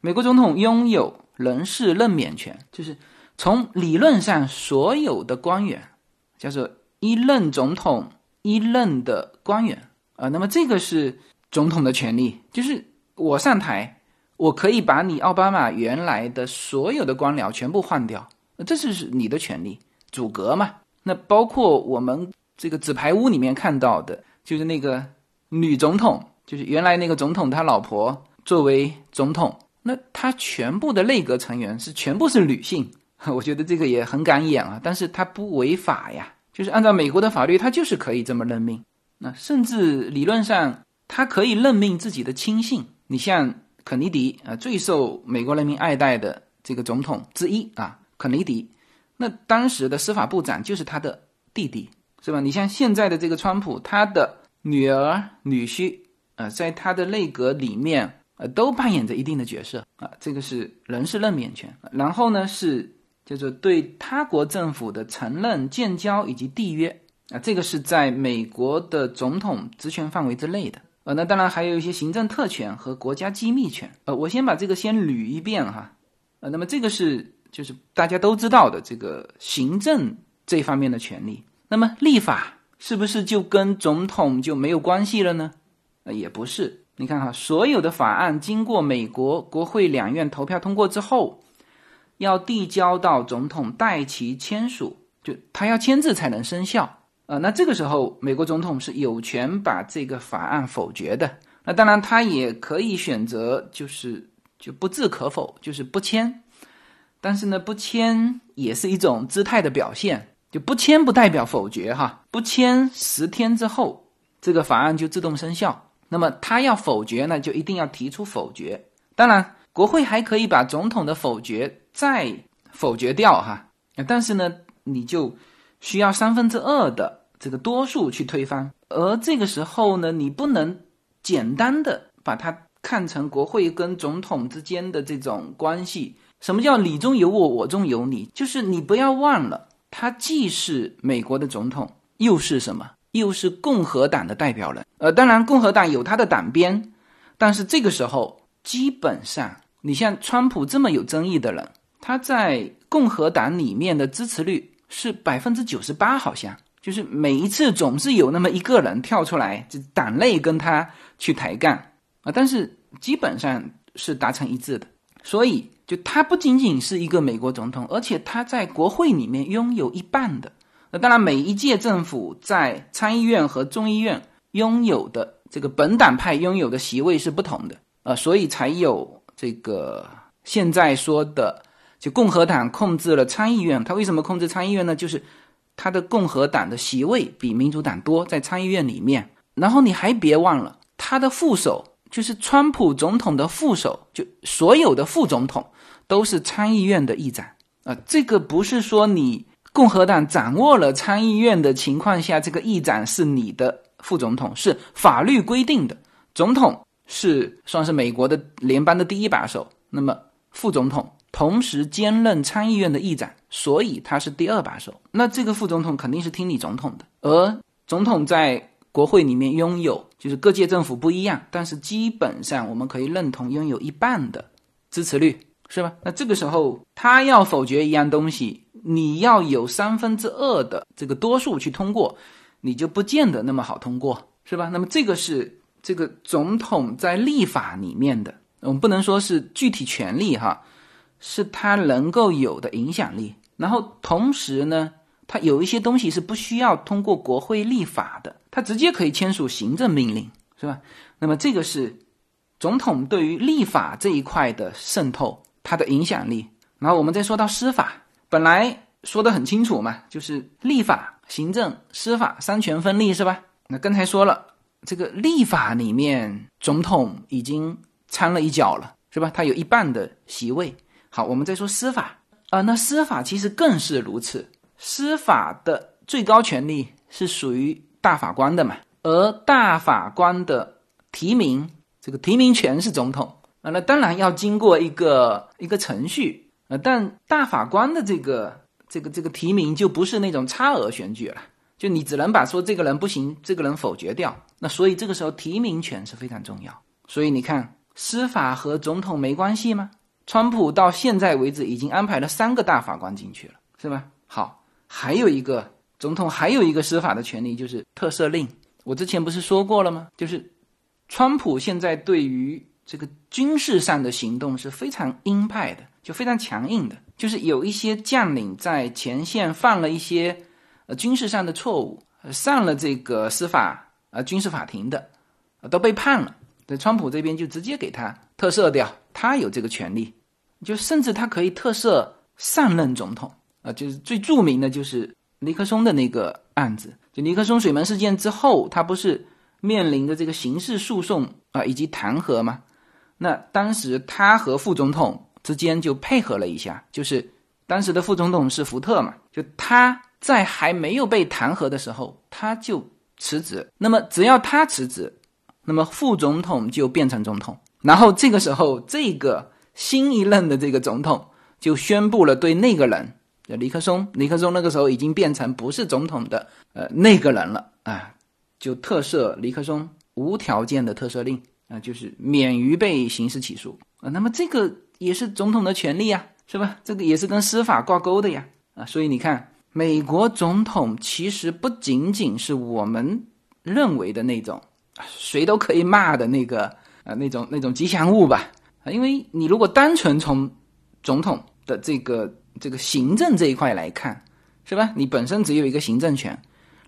美国总统拥有人事任免权，就是从理论上所有的官员叫做一任总统一任的官员啊、那么这个是总统的权利，就是我上台，我可以把你奥巴马原来的所有的官僚全部换掉，这是你的权利，阻隔嘛。那包括我们这个纸牌屋里面看到的，就是那个女总统，就是原来那个总统他老婆作为总统，那他全部的内阁成员是全部是女性，我觉得这个也很敢演啊，但是他不违法呀，就是按照美国的法律，他就是可以这么任命。那甚至理论上，他可以任命自己的亲信。你像肯尼迪啊，最受美国人民爱戴的这个总统之一啊，肯尼迪，那当时的司法部长就是他的弟弟，是吧？你像现在的这个川普，他的女儿、女婿啊，在他的内阁里面呃，都扮演着一定的角色啊。这个是人事任免权。然后呢，是叫做对他国政府的承认、建交以及缔约。啊，这个是在美国的总统职权范围之内的。呃，那当然还有一些行政特权和国家机密权。呃，我先把这个先捋一遍哈。呃，那么这个是就是大家都知道的这个行政这方面的权利。那么立法是不是就跟总统就没有关系了呢？呃，也不是。你看哈，所有的法案经过美国国会两院投票通过之后，要递交到总统代其签署，就他要签字才能生效。呃，那这个时候，美国总统是有权把这个法案否决的。那当然，他也可以选择，就是就不置可否，就是不签。但是呢，不签也是一种姿态的表现，就不签不代表否决哈。不签十天之后，这个法案就自动生效。那么他要否决呢，就一定要提出否决。当然，国会还可以把总统的否决再否决掉哈。但是呢，你就。需要三分之二的这个多数去推翻，而这个时候呢，你不能简单的把它看成国会跟总统之间的这种关系。什么叫你中有我，我中有你？就是你不要忘了，他既是美国的总统，又是什么？又是共和党的代表人。呃，当然，共和党有他的党鞭，但是这个时候，基本上，你像川普这么有争议的人，他在共和党里面的支持率。是百分之九十八，好像就是每一次总是有那么一个人跳出来，就党内跟他去抬杠啊，但是基本上是达成一致的。所以，就他不仅仅是一个美国总统，而且他在国会里面拥有一半的。那当然，每一届政府在参议院和众议院拥有的这个本党派拥有的席位是不同的，呃，所以才有这个现在说的。就共和党控制了参议院，他为什么控制参议院呢？就是他的共和党的席位比民主党多，在参议院里面。然后你还别忘了，他的副手就是川普总统的副手，就所有的副总统都是参议院的议长啊。这个不是说你共和党掌握了参议院的情况下，这个议长是你的副总统，是法律规定的。总统是算是美国的联邦的第一把手，那么副总统。同时兼任参议院的议长，所以他是第二把手。那这个副总统肯定是听你总统的，而总统在国会里面拥有，就是各界政府不一样，但是基本上我们可以认同拥有一半的支持率。是吧？那这个时候他要否决一样东西，你要有三分之二的这个多数去通过，你就不见得那么好通过，是吧？那么这个是这个总统在立法里面的，我们不能说是具体权利哈，是他能够有的影响力。然后同时呢，他有一些东西是不需要通过国会立法的，他直接可以签署行政命令，是吧？那么这个是总统对于立法这一块的渗透，它的影响力。然后我们再说到司法，本来说的很清楚嘛，就是立法、行政、司法三权分立，是吧？那刚才说了，这个立法里面总统已经掺了一脚了，是吧？他有一半的席位。好，我们再说司法啊、那司法其实更是如此，司法的最高权力是属于大法官的嘛，而大法官的提名，这个提名权是总统啊，那当然要经过一个一个程序啊，但大法官的这个这个这个提名就不是那种差额选举了，就你只能把说这个人不行，这个人否决掉，那所以这个时候提名权是非常重要。所以你看，司法和总统没关系吗？川普到现在为止已经安排了三个大法官进去了，是吧？好，还有一个总统还有一个司法的权利就是特赦令。我之前不是说过了吗？就是川普现在对于这个军事上的行动是非常鹰派的，就非常强硬的。就是有一些将领在前线犯了一些呃军事上的错误，上了这个司法呃军事法庭的，都被判了。在，川普这边就直接给他特赦掉，他有这个权利，就甚至他可以特赦上任总统啊、就是最著名的就是尼克松的那个案子，就尼克松水门事件之后，他不是面临着这个刑事诉讼啊、以及弹劾吗？那当时他和副总统之间就配合了一下，就是当时的副总统是福特嘛，就他在还没有被弹劾的时候，他就辞职。那么只要他辞职，那么副总统就变成总统。然后这个时候，这个新一任的这个总统就宣布了对那个人，尼克松，尼克松那个时候已经变成不是总统的呃那个人了啊，就特赦尼克松无条件的特赦令啊，就是免于被刑事起诉啊。那么这个也是总统的权利呀，是吧？这个也是跟司法挂钩的呀啊。所以你看，美国总统其实不仅仅是我们认为的那种谁都可以骂的那个啊那种那种吉祥物吧啊，因为你如果单纯从总统的这个这个行政这一块来看，是吧？你本身只有一个行政权，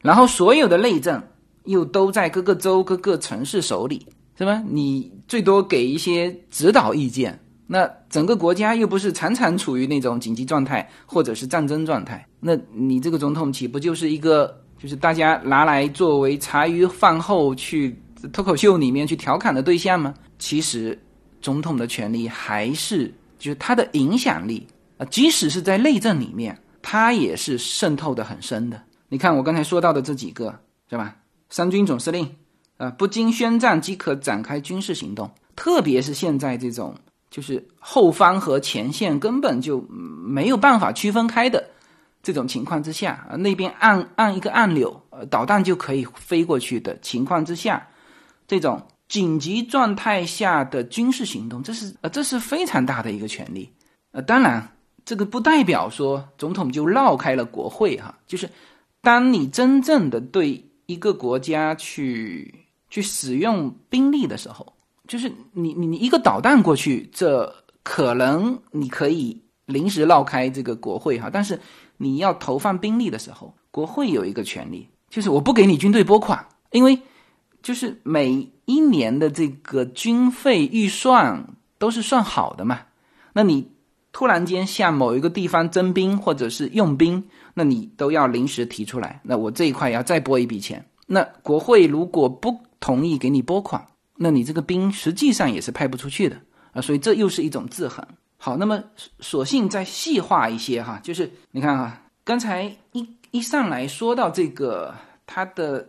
然后所有的内政又都在各个州、各个城市手里，是吧？你最多给一些指导意见，那整个国家又不是常常处于那种紧急状态或者是战争状态，那你这个总统岂不就是一个就是大家拿来作为茶余饭后去脱口秀里面去调侃的对象吗？其实，总统的权力还是就是他的影响力啊，即使是在内政里面，它也是渗透的很深的。你看我刚才说到的这几个，是吧？三军总司令，啊，不经宣战即可展开军事行动，特别是现在这种就是后方和前线根本就没有办法区分开的这种情况之下，啊，那边按按一个按钮，呃，导弹就可以飞过去的情况之下，这种紧急状态下的军事行动，这是呃这是非常大的一个权利。呃，当然，这个不代表说总统就绕开了国会哈，就是当你真正的对一个国家去去使用兵力的时候，就是你你你一个导弹过去，这可能你可以临时绕开这个国会哈，但是你要投放兵力的时候，国会有一个权利，就是我不给你军队拨款，因为就是每一年的这个军费预算都是算好的嘛，那你突然间向某一个地方征兵或者是用兵，那你都要临时提出来，那我这一块要再拨一笔钱。那国会如果不同意给你拨款，那你这个兵实际上也是派不出去的啊，所以这又是一种制衡。好，那么索性再细化一些哈，就是你看啊，刚才一一上来说到这个它的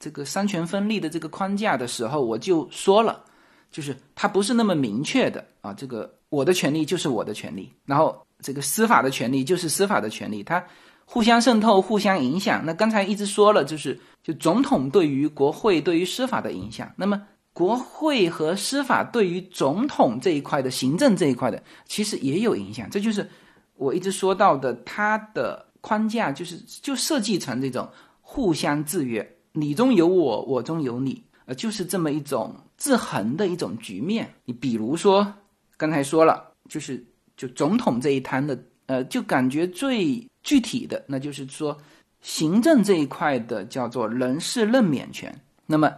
这个三权分立的这个框架的时候，我就说了，就是它不是那么明确的啊，这个我的权利就是我的权利，然后这个司法的权利就是司法的权利，它互相渗透、互相影响。那刚才一直说了，就是就总统对于国会、对于司法的影响。那么国会和司法对于总统这一块的行政这一块的，其实也有影响。这就是我一直说到的，它的框架就是就设计成这种互相制约，你中有我，我中有你，呃，就是这么一种制衡的一种局面。你比如说刚才说了，就是就总统这一摊的，呃，就感觉最具体的，那就是说行政这一块的叫做人事任免权。那么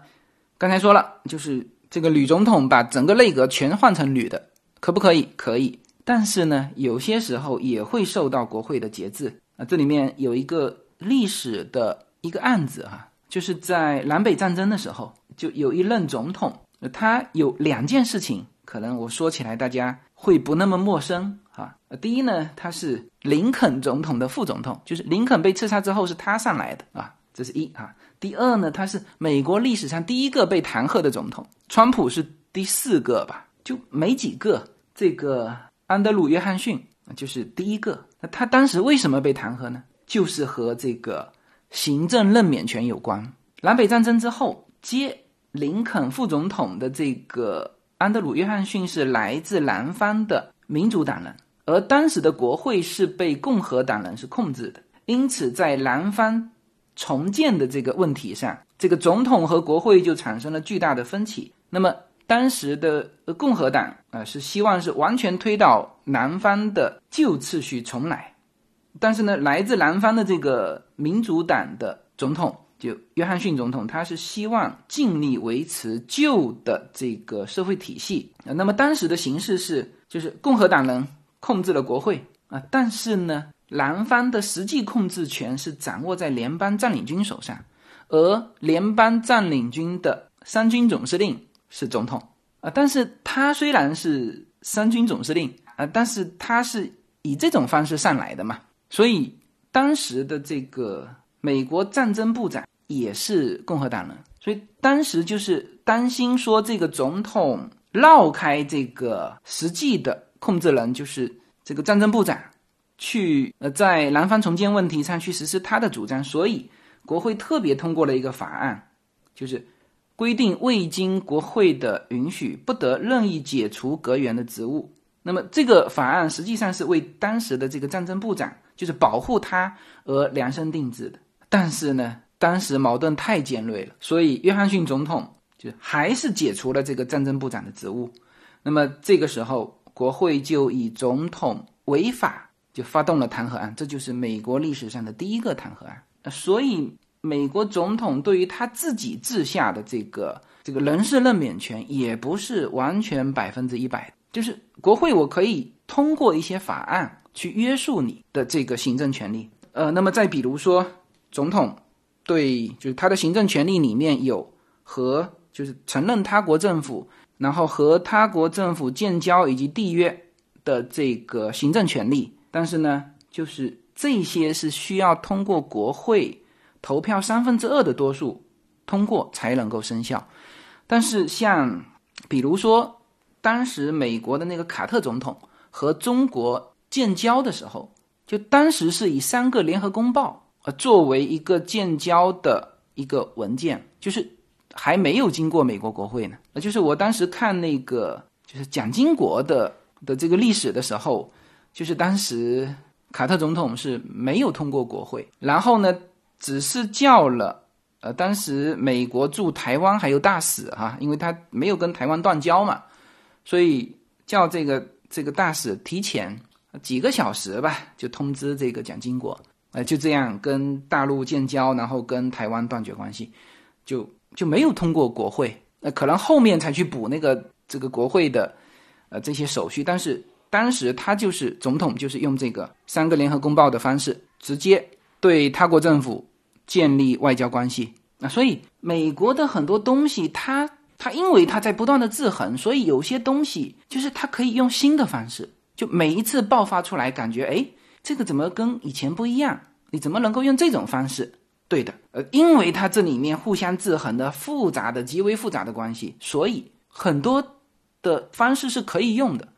刚才说了，就是这个女总统把整个内阁全换成女的，可不可以？可以。但是呢，有些时候也会受到国会的节制啊。这里面有一个历史的一个案子哈，就是在南北战争的时候，就有一任总统，他有两件事情，可能我说起来大家会不那么陌生啊。第一呢，他是林肯总统的副总统，就是林肯被刺杀之后是他上来的啊，这是一啊。第二呢，他是美国历史上第一个被弹劾的总统，川普是第四个吧，就没几个。这个安德鲁·约翰逊就是第一个。那他当时为什么被弹劾呢？就是和这个行政任免权有关。南北战争之后，接林肯副总统的这个安德鲁·约翰逊是来自南方的民主党人，而当时的国会是被共和党人是控制的，因此在南方。重建的这个问题上，这个总统和国会就产生了巨大的分歧。那么当时的共和党啊是希望是完全推倒南方的旧秩序重来，但是呢，来自南方的这个民主党的总统就约翰逊总统，他是希望尽力维持旧的这个社会体系。那么当时的形势是，就是共和党人控制了国会啊，但是呢。南方的实际控制权是掌握在联邦占领军手上，而联邦占领军的三军总司令是总统啊。但是他虽然是三军总司令啊，但是他是以这种方式上来的嘛，所以当时的这个美国战争部长也是共和党人，所以当时就是担心说这个总统绕开这个实际的控制人，就是这个战争部长。去呃，在南方重建问题上去实施他的主张，所以国会特别通过了一个法案，就是规定未经国会的允许，不得任意解除阁员的职务。那么这个法案实际上是为当时的这个战争部长，就是保护他而量身定制的。但是呢，当时矛盾太尖锐了，所以约翰逊总统就还是解除了这个战争部长的职务。那么这个时候，国会就以总统违法。就发动了弹劾案，这就是美国历史上的第一个弹劾案。所以，美国总统对于他自己治下的这个这个人事任免权，也不是完全百分之一百。就是国会，我可以通过一些法案去约束你的这个行政权利。呃，那么再比如说，总统对就是他的行政权利里面有和就是承认他国政府，然后和他国政府建交以及缔约的这个行政权利。但是呢，就是这些是需要通过国会投票三分之二的多数通过才能够生效。但是像比如说，当时美国的那个卡特总统和中国建交的时候，就当时是以三个联合公报呃作为一个建交的一个文件，就是还没有经过美国国会呢。呃，就是我当时看那个就是蒋经国的的这个历史的时候。就是当时卡特总统是没有通过国会，然后呢，只是叫了呃，当时美国驻台湾还有大使哈，因为他没有跟台湾断交嘛，所以叫这个这个大使提前几个小时吧，就通知这个蒋经国，呃，就这样跟大陆建交，然后跟台湾断绝关系，就就没有通过国会，那可能后面才去补那个这个国会的呃这些手续，但是。当时他就是总统，就是用这个三个联合公报的方式，直接对他国政府建立外交关系。那所以美国的很多东西，它它因为它在不断的制衡，所以有些东西就是它可以用新的方式，就每一次爆发出来，感觉哎，这个怎么跟以前不一样？你怎么能够用这种方式？对的，呃，因为它这里面互相制衡的复杂的极为复杂的关系，所以很多的方式是可以用的。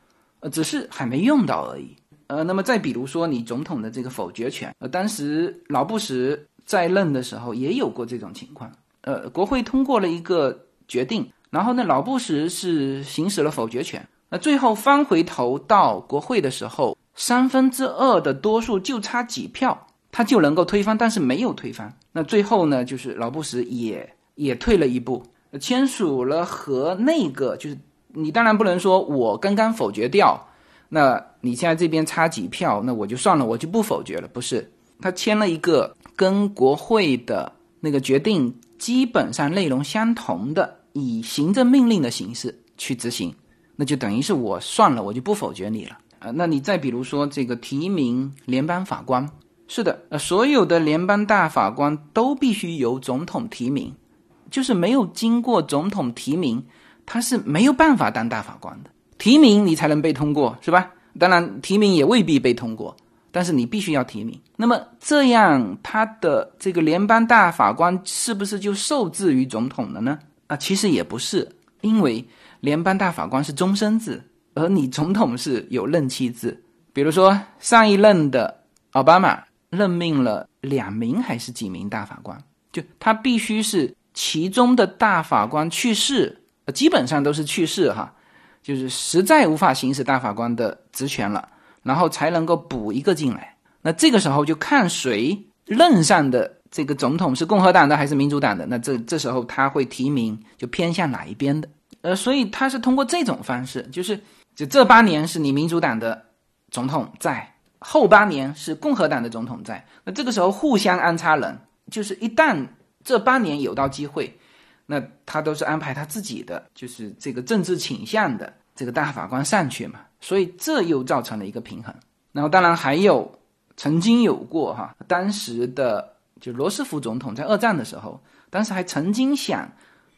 呃，只是还没用到而已。呃，那么再比如说你总统的这个否决权，呃，当时老布什在任的时候也有过这种情况。呃，国会通过了一个决定，然后呢，老布什是行使了否决权。那最后翻回头到国会的时候，三分之二的多数就差几票，他就能够推翻，但是没有推翻。那最后呢，就是老布什也也退了一步，签署了和那个就是你当然不能说我刚刚否决掉，那你现在这边差几票，那我就算了，我就不否决了。不是，他签了一个跟国会的那个决定基本上内容相同的，以行政命令的形式去执行。那就等于是我算了，我就不否决你了啊。那你再比如说这个提名联邦法官，是的，呃，所有的联邦大法官都必须由总统提名，就是没有经过总统提名，他是没有办法当大法官的。提名你才能被通过，是吧？当然，提名也未必被通过，但是你必须要提名。那么这样，他的这个联邦大法官是不是就受制于总统了呢？啊，其实也不是，因为。联邦大法官是终身制，而你总统是有任期制。比如说，上一任的奥巴马任命了两名还是几名大法官，就他必须是其中的大法官去世，基本上都是去世哈，就是实在无法行使大法官的职权了，然后才能够补一个进来。那这个时候就看谁任上的这个总统是共和党的还是民主党的，那这这时候他会提名就偏向哪一边的。呃，所以他是通过这种方式，就是就这八年是你民主党的总统在，后八年是共和党的总统在，那这个时候互相安插人，就是一旦这八年有到机会，那他都是安排他自己的，就是这个政治倾向的这个大法官上去嘛，所以这又造成了一个平衡。然后当然还有曾经有过哈，当时的就罗斯福总统在二战的时候，当时还曾经想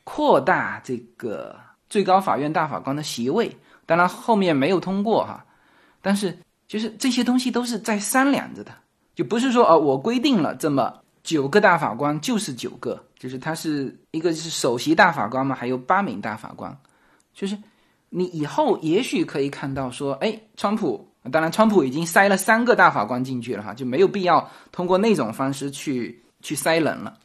扩大这个。最高法院大法官的席位，当然后面没有通过哈，但是就是这些东西都是在商量着的，就不是说哦，我规定了这么九个大法官就是九个，就是他是一个是首席大法官嘛，还有八名大法官，就是你以后也许可以看到说，哎，川普，当然川普已经塞了三个大法官进去了哈，就没有必要通过那种方式去去塞人了。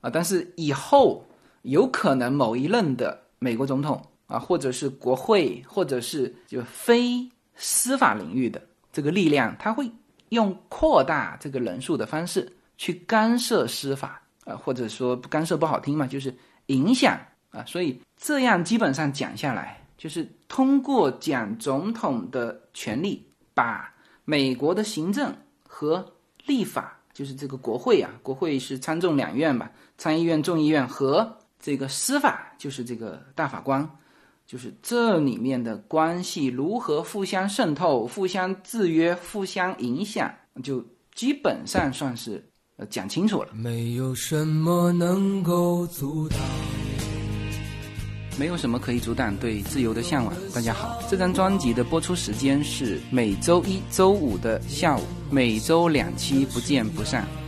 啊，但是以后有可能某一任的。美国总统啊，或者是国会，或者是就非司法领域的这个力量，他会用扩大这个人数的方式去干涉司法啊，或者说干涉不好听嘛，就是影响啊。所以这样基本上讲下来，就是通过讲总统的权利，把美国的行政和立法，就是这个国会啊，国会是参众两院吧，参议院、众议院和。这个司法就是这个大法官，就是这里面的关系如何互相渗透、互相制约、互相影响，就基本上算是呃讲清楚了。没有什么能够阻挡，没有什么可以阻挡对自由的向往。大家好，这张专辑的播出时间是每周一周五的下午，每周两期，不见不散。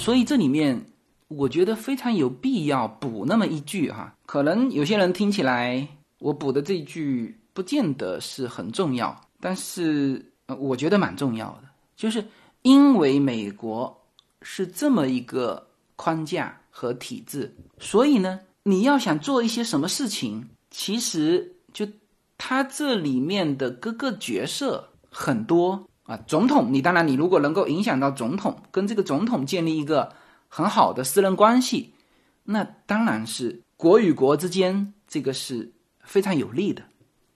所以这里面，我觉得非常有必要补那么一句哈。可能有些人听起来，我补的这句不见得是很重要，但是我觉得蛮重要的。就是因为美国是这么一个框架和体制，所以呢，你要想做一些什么事情，其实就它这里面的各个角色很多。啊，总统，你当然，你如果能够影响到总统，跟这个总统建立一个很好的私人关系，那当然是国与国之间这个是非常有利的。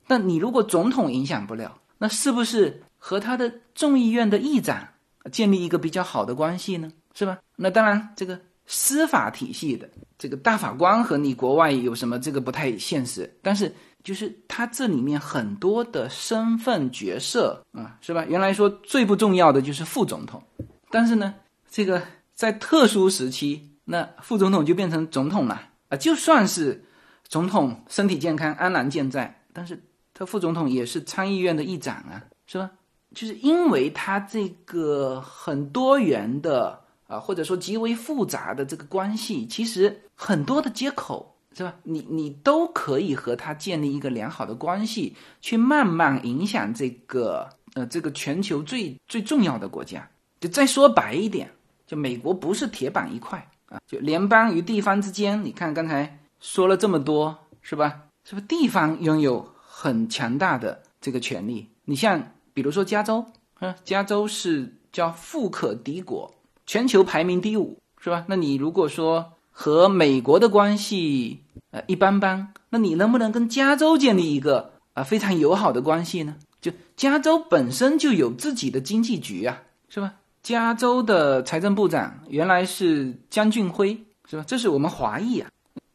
但你如果总统影响不了，那是不是和他的众议院的议长建立一个比较好的关系呢？是吧？那当然，这个司法体系的这个大法官和你国外有什么这个不太现实，但是就是他这里面很多的身份角色啊，是吧？原来说最不重要的就是副总统，但是呢，这个在特殊时期，那副总统就变成总统了啊。就算是总统身体健康、安然健在，但是他副总统也是参议院的议长啊，是吧？就是因为他这个很多元的啊，或者说极为复杂的这个关系，其实很多的接口。是吧？你你都可以和他建立一个良好的关系，去慢慢影响这个呃这个全球最最重要的国家。就再说白一点，就美国不是铁板一块啊。就联邦与地方之间，你看刚才说了这么多，是吧？是不是地方拥有很强大的这个权利？你像比如说加州，啊，加州是叫富可敌国，全球排名第五，是吧？那你如果说。和美国的关系呃一般般，那你能不能跟加州建立一个啊非常友好的关系呢？就加州本身就有自己的经济局啊，是吧？加州的财政部长原来是江俊辉，是吧？这是我们华裔啊，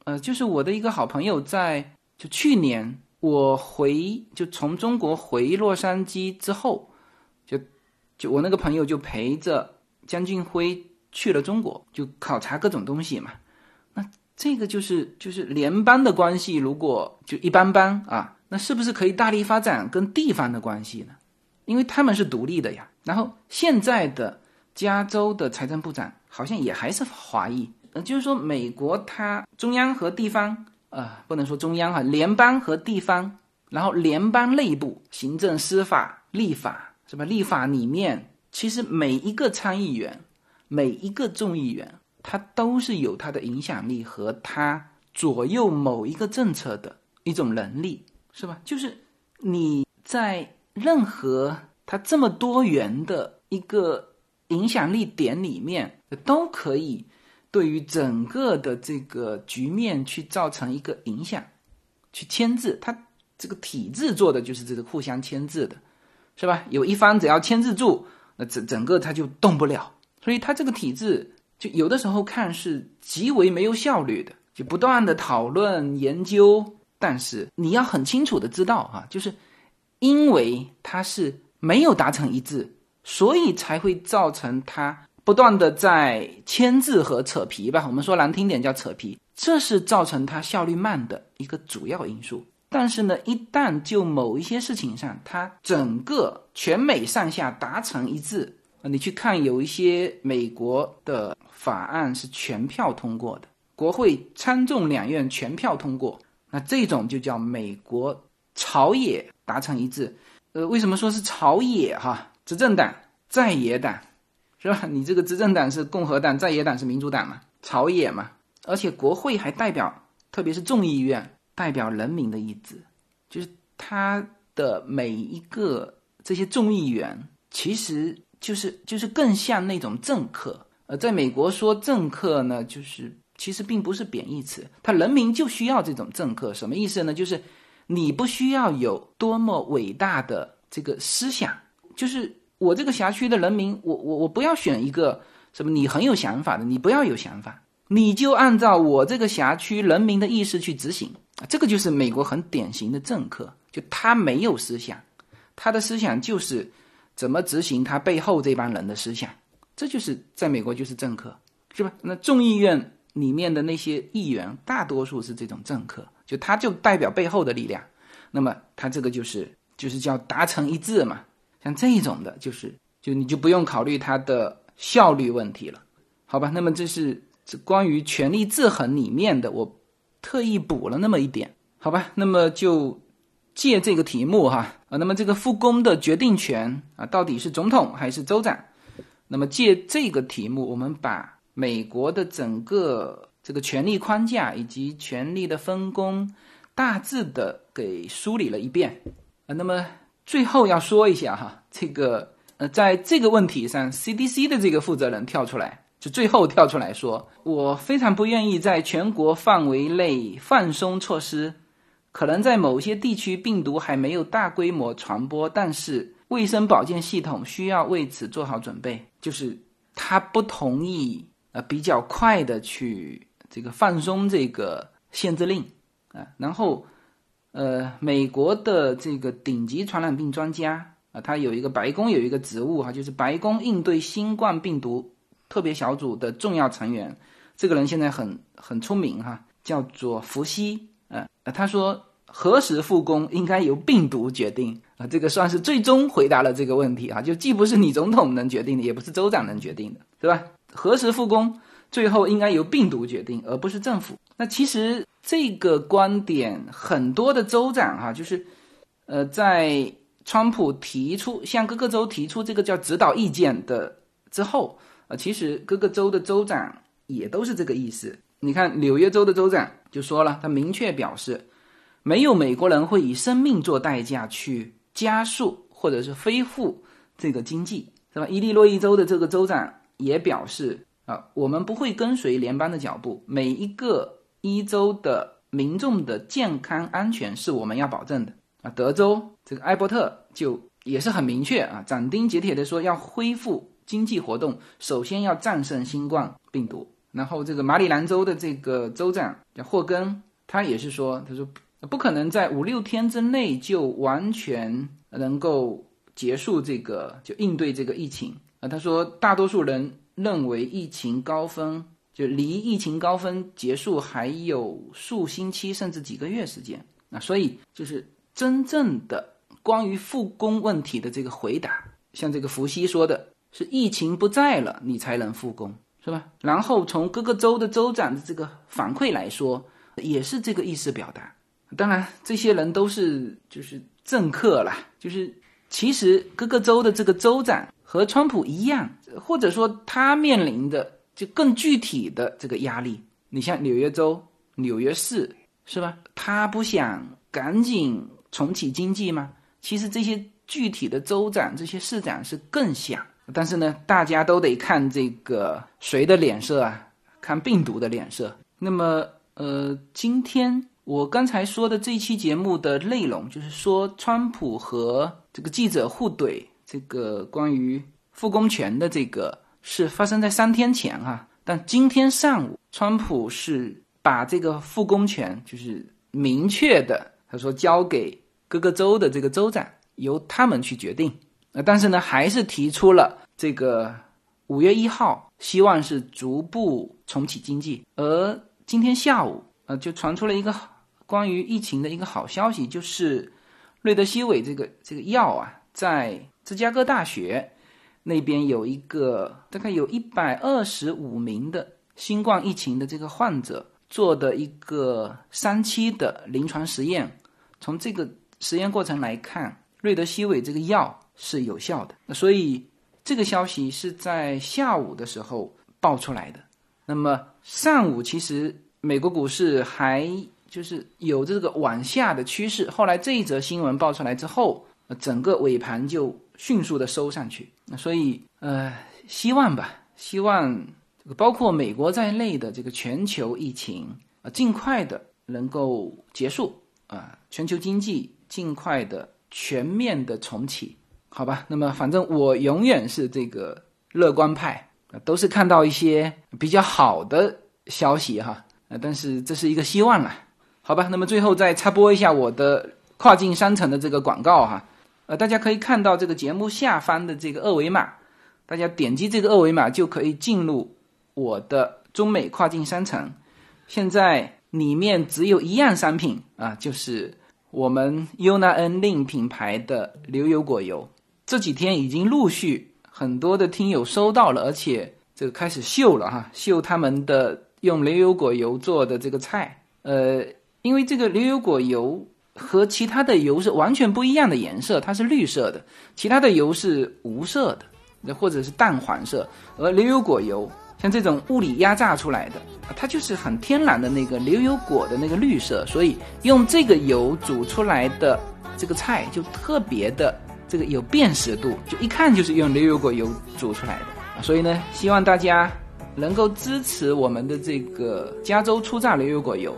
呃，就是我的一个好朋友，在就去年我回就从中国回洛杉矶之后，就就我那个朋友就陪着江俊辉去了中国，就考察各种东西嘛。这个就是就是联邦的关系，如果就一般般啊，那是不是可以大力发展跟地方的关系呢？因为他们是独立的呀。然后现在的加州的财政部长好像也还是华裔，呃，就是说美国它中央和地方，呃，不能说中央哈，联邦和地方，然后联邦内部行政、司法、立法是吧？立法里面其实每一个参议员，每一个众议员。它都是有它的影响力和它左右某一个政策的一种能力，是吧？就是你在任何它这么多元的一个影响力点里面，都可以对于整个的这个局面去造成一个影响，去牵制。它这个体制做的就是这个互相牵制的，是吧？有一方只要牵制住，那整整个它就动不了。所以它这个体制。就有的时候看是极为没有效率的，就不断的讨论研究，但是你要很清楚的知道啊，就是因为它是没有达成一致，所以才会造成它不断的在牵制和扯皮吧。我们说难听点叫扯皮，这是造成它效率慢的一个主要因素。但是呢，一旦就某一些事情上，它整个全美上下达成一致。你去看有一些美国的法案是全票通过的，国会参众两院全票通过，那这种就叫美国朝野达成一致。呃，为什么说是朝野哈？执政党在野党是吧？你这个执政党是共和党，在野党是民主党嘛？朝野嘛，而且国会还代表，特别是众议院代表人民的意志，就是他的每一个这些众议员其实。就是就是更像那种政客，呃，在美国说政客呢，就是其实并不是贬义词，他人民就需要这种政客，什么意思呢？就是你不需要有多么伟大的这个思想，就是我这个辖区的人民，我我我不要选一个什么你很有想法的，你不要有想法，你就按照我这个辖区人民的意识去执行，这个就是美国很典型的政客，就他没有思想，他的思想就是。怎么执行他背后这帮人的思想？这就是在美国就是政客，是吧？那众议院里面的那些议员，大多数是这种政客，就他就代表背后的力量。那么他这个就是就是叫达成一致嘛。像这种的，就是就你就不用考虑他的效率问题了，好吧？那么这是关于权力制衡里面的，我特意补了那么一点，好吧？那么就。借这个题目哈啊，那么这个复工的决定权啊，到底是总统还是州长？那么借这个题目，我们把美国的整个这个权力框架以及权力的分工大致的给梳理了一遍啊。那么最后要说一下哈，这个呃，在这个问题上，CDC 的这个负责人跳出来，就最后跳出来说，我非常不愿意在全国范围内放松措施。可能在某些地区病毒还没有大规模传播，但是卫生保健系统需要为此做好准备。就是他不同意呃比较快的去这个放松这个限制令啊，然后呃美国的这个顶级传染病专家啊，他有一个白宫有一个职务哈，就是白宫应对新冠病毒特别小组的重要成员，这个人现在很很出名哈，叫做福西。呃，他说何时复工应该由病毒决定啊，这个算是最终回答了这个问题啊，就既不是你总统能决定的，也不是州长能决定的，对吧？何时复工，最后应该由病毒决定，而不是政府。那其实这个观点，很多的州长哈，就是呃，在川普提出向各个州提出这个叫指导意见的之后，呃，其实各个州的州长也都是这个意思。你看纽约州的州长就说了，他明确表示，没有美国人会以生命做代价去加速或者是恢复这个经济，是吧？伊利诺伊州的这个州长也表示啊，我们不会跟随联邦的脚步，每一个一州的民众的健康安全是我们要保证的啊。德州这个艾伯特就也是很明确啊，斩钉截铁的说，要恢复经济活动，首先要战胜新冠病毒。然后这个马里兰州的这个州长叫霍根，他也是说，他说不可能在五六天之内就完全能够结束这个，就应对这个疫情啊。他说，大多数人认为疫情高峰就离疫情高峰结束还有数星期甚至几个月时间啊。所以就是真正的关于复工问题的这个回答，像这个伏羲说的是疫情不在了，你才能复工。是吧？然后从各个州的州长的这个反馈来说，也是这个意思表达。当然，这些人都是就是政客啦，就是其实各个州的这个州长和川普一样，或者说他面临的就更具体的这个压力。你像纽约州、纽约市，是吧？他不想赶紧重启经济吗？其实这些具体的州长、这些市长是更想。但是呢，大家都得看这个谁的脸色啊？看病毒的脸色。那么，呃，今天我刚才说的这期节目的内容，就是说川普和这个记者互怼，这个关于复工权的这个是发生在三天前哈。但今天上午，川普是把这个复工权就是明确的，他说交给各个州的这个州长，由他们去决定。呃，但是呢，还是提出了这个五月一号，希望是逐步重启经济。而今天下午，呃，就传出了一个关于疫情的一个好消息，就是瑞德西韦这个这个药啊，在芝加哥大学那边有一个大概有一百二十五名的新冠疫情的这个患者做的一个三期的临床实验，从这个实验过程来看，瑞德西韦这个药。是有效的，那所以这个消息是在下午的时候爆出来的。那么上午其实美国股市还就是有这个往下的趋势，后来这一则新闻爆出来之后，整个尾盘就迅速的收上去。所以呃，希望吧，希望这个包括美国在内的这个全球疫情啊，尽快的能够结束啊，全球经济尽快的全面的重启。好吧，那么反正我永远是这个乐观派，都是看到一些比较好的消息哈，呃，但是这是一个希望了，好吧，那么最后再插播一下我的跨境商城的这个广告哈，呃，大家可以看到这个节目下方的这个二维码，大家点击这个二维码就可以进入我的中美跨境商城，现在里面只有一样商品啊，就是我们 UNAN 令品牌的牛油果油。这几天已经陆续很多的听友收到了，而且这个开始秀了哈，秀他们的用牛油果油做的这个菜。呃，因为这个牛油果油和其他的油是完全不一样的颜色，它是绿色的，其他的油是无色的，或者是淡黄色。而牛油果油像这种物理压榨出来的，它就是很天然的那个牛油果的那个绿色，所以用这个油煮出来的这个菜就特别的。这个有辨识度，就一看就是用牛油果油煮出来的，所以呢，希望大家能够支持我们的这个加州初榨牛油果油，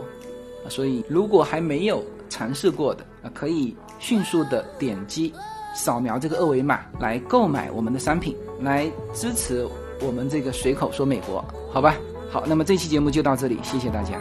所以如果还没有尝试过的啊，可以迅速的点击扫描这个二维码来购买我们的商品，来支持我们这个随口说美国，好吧？好，那么这期节目就到这里，谢谢大家。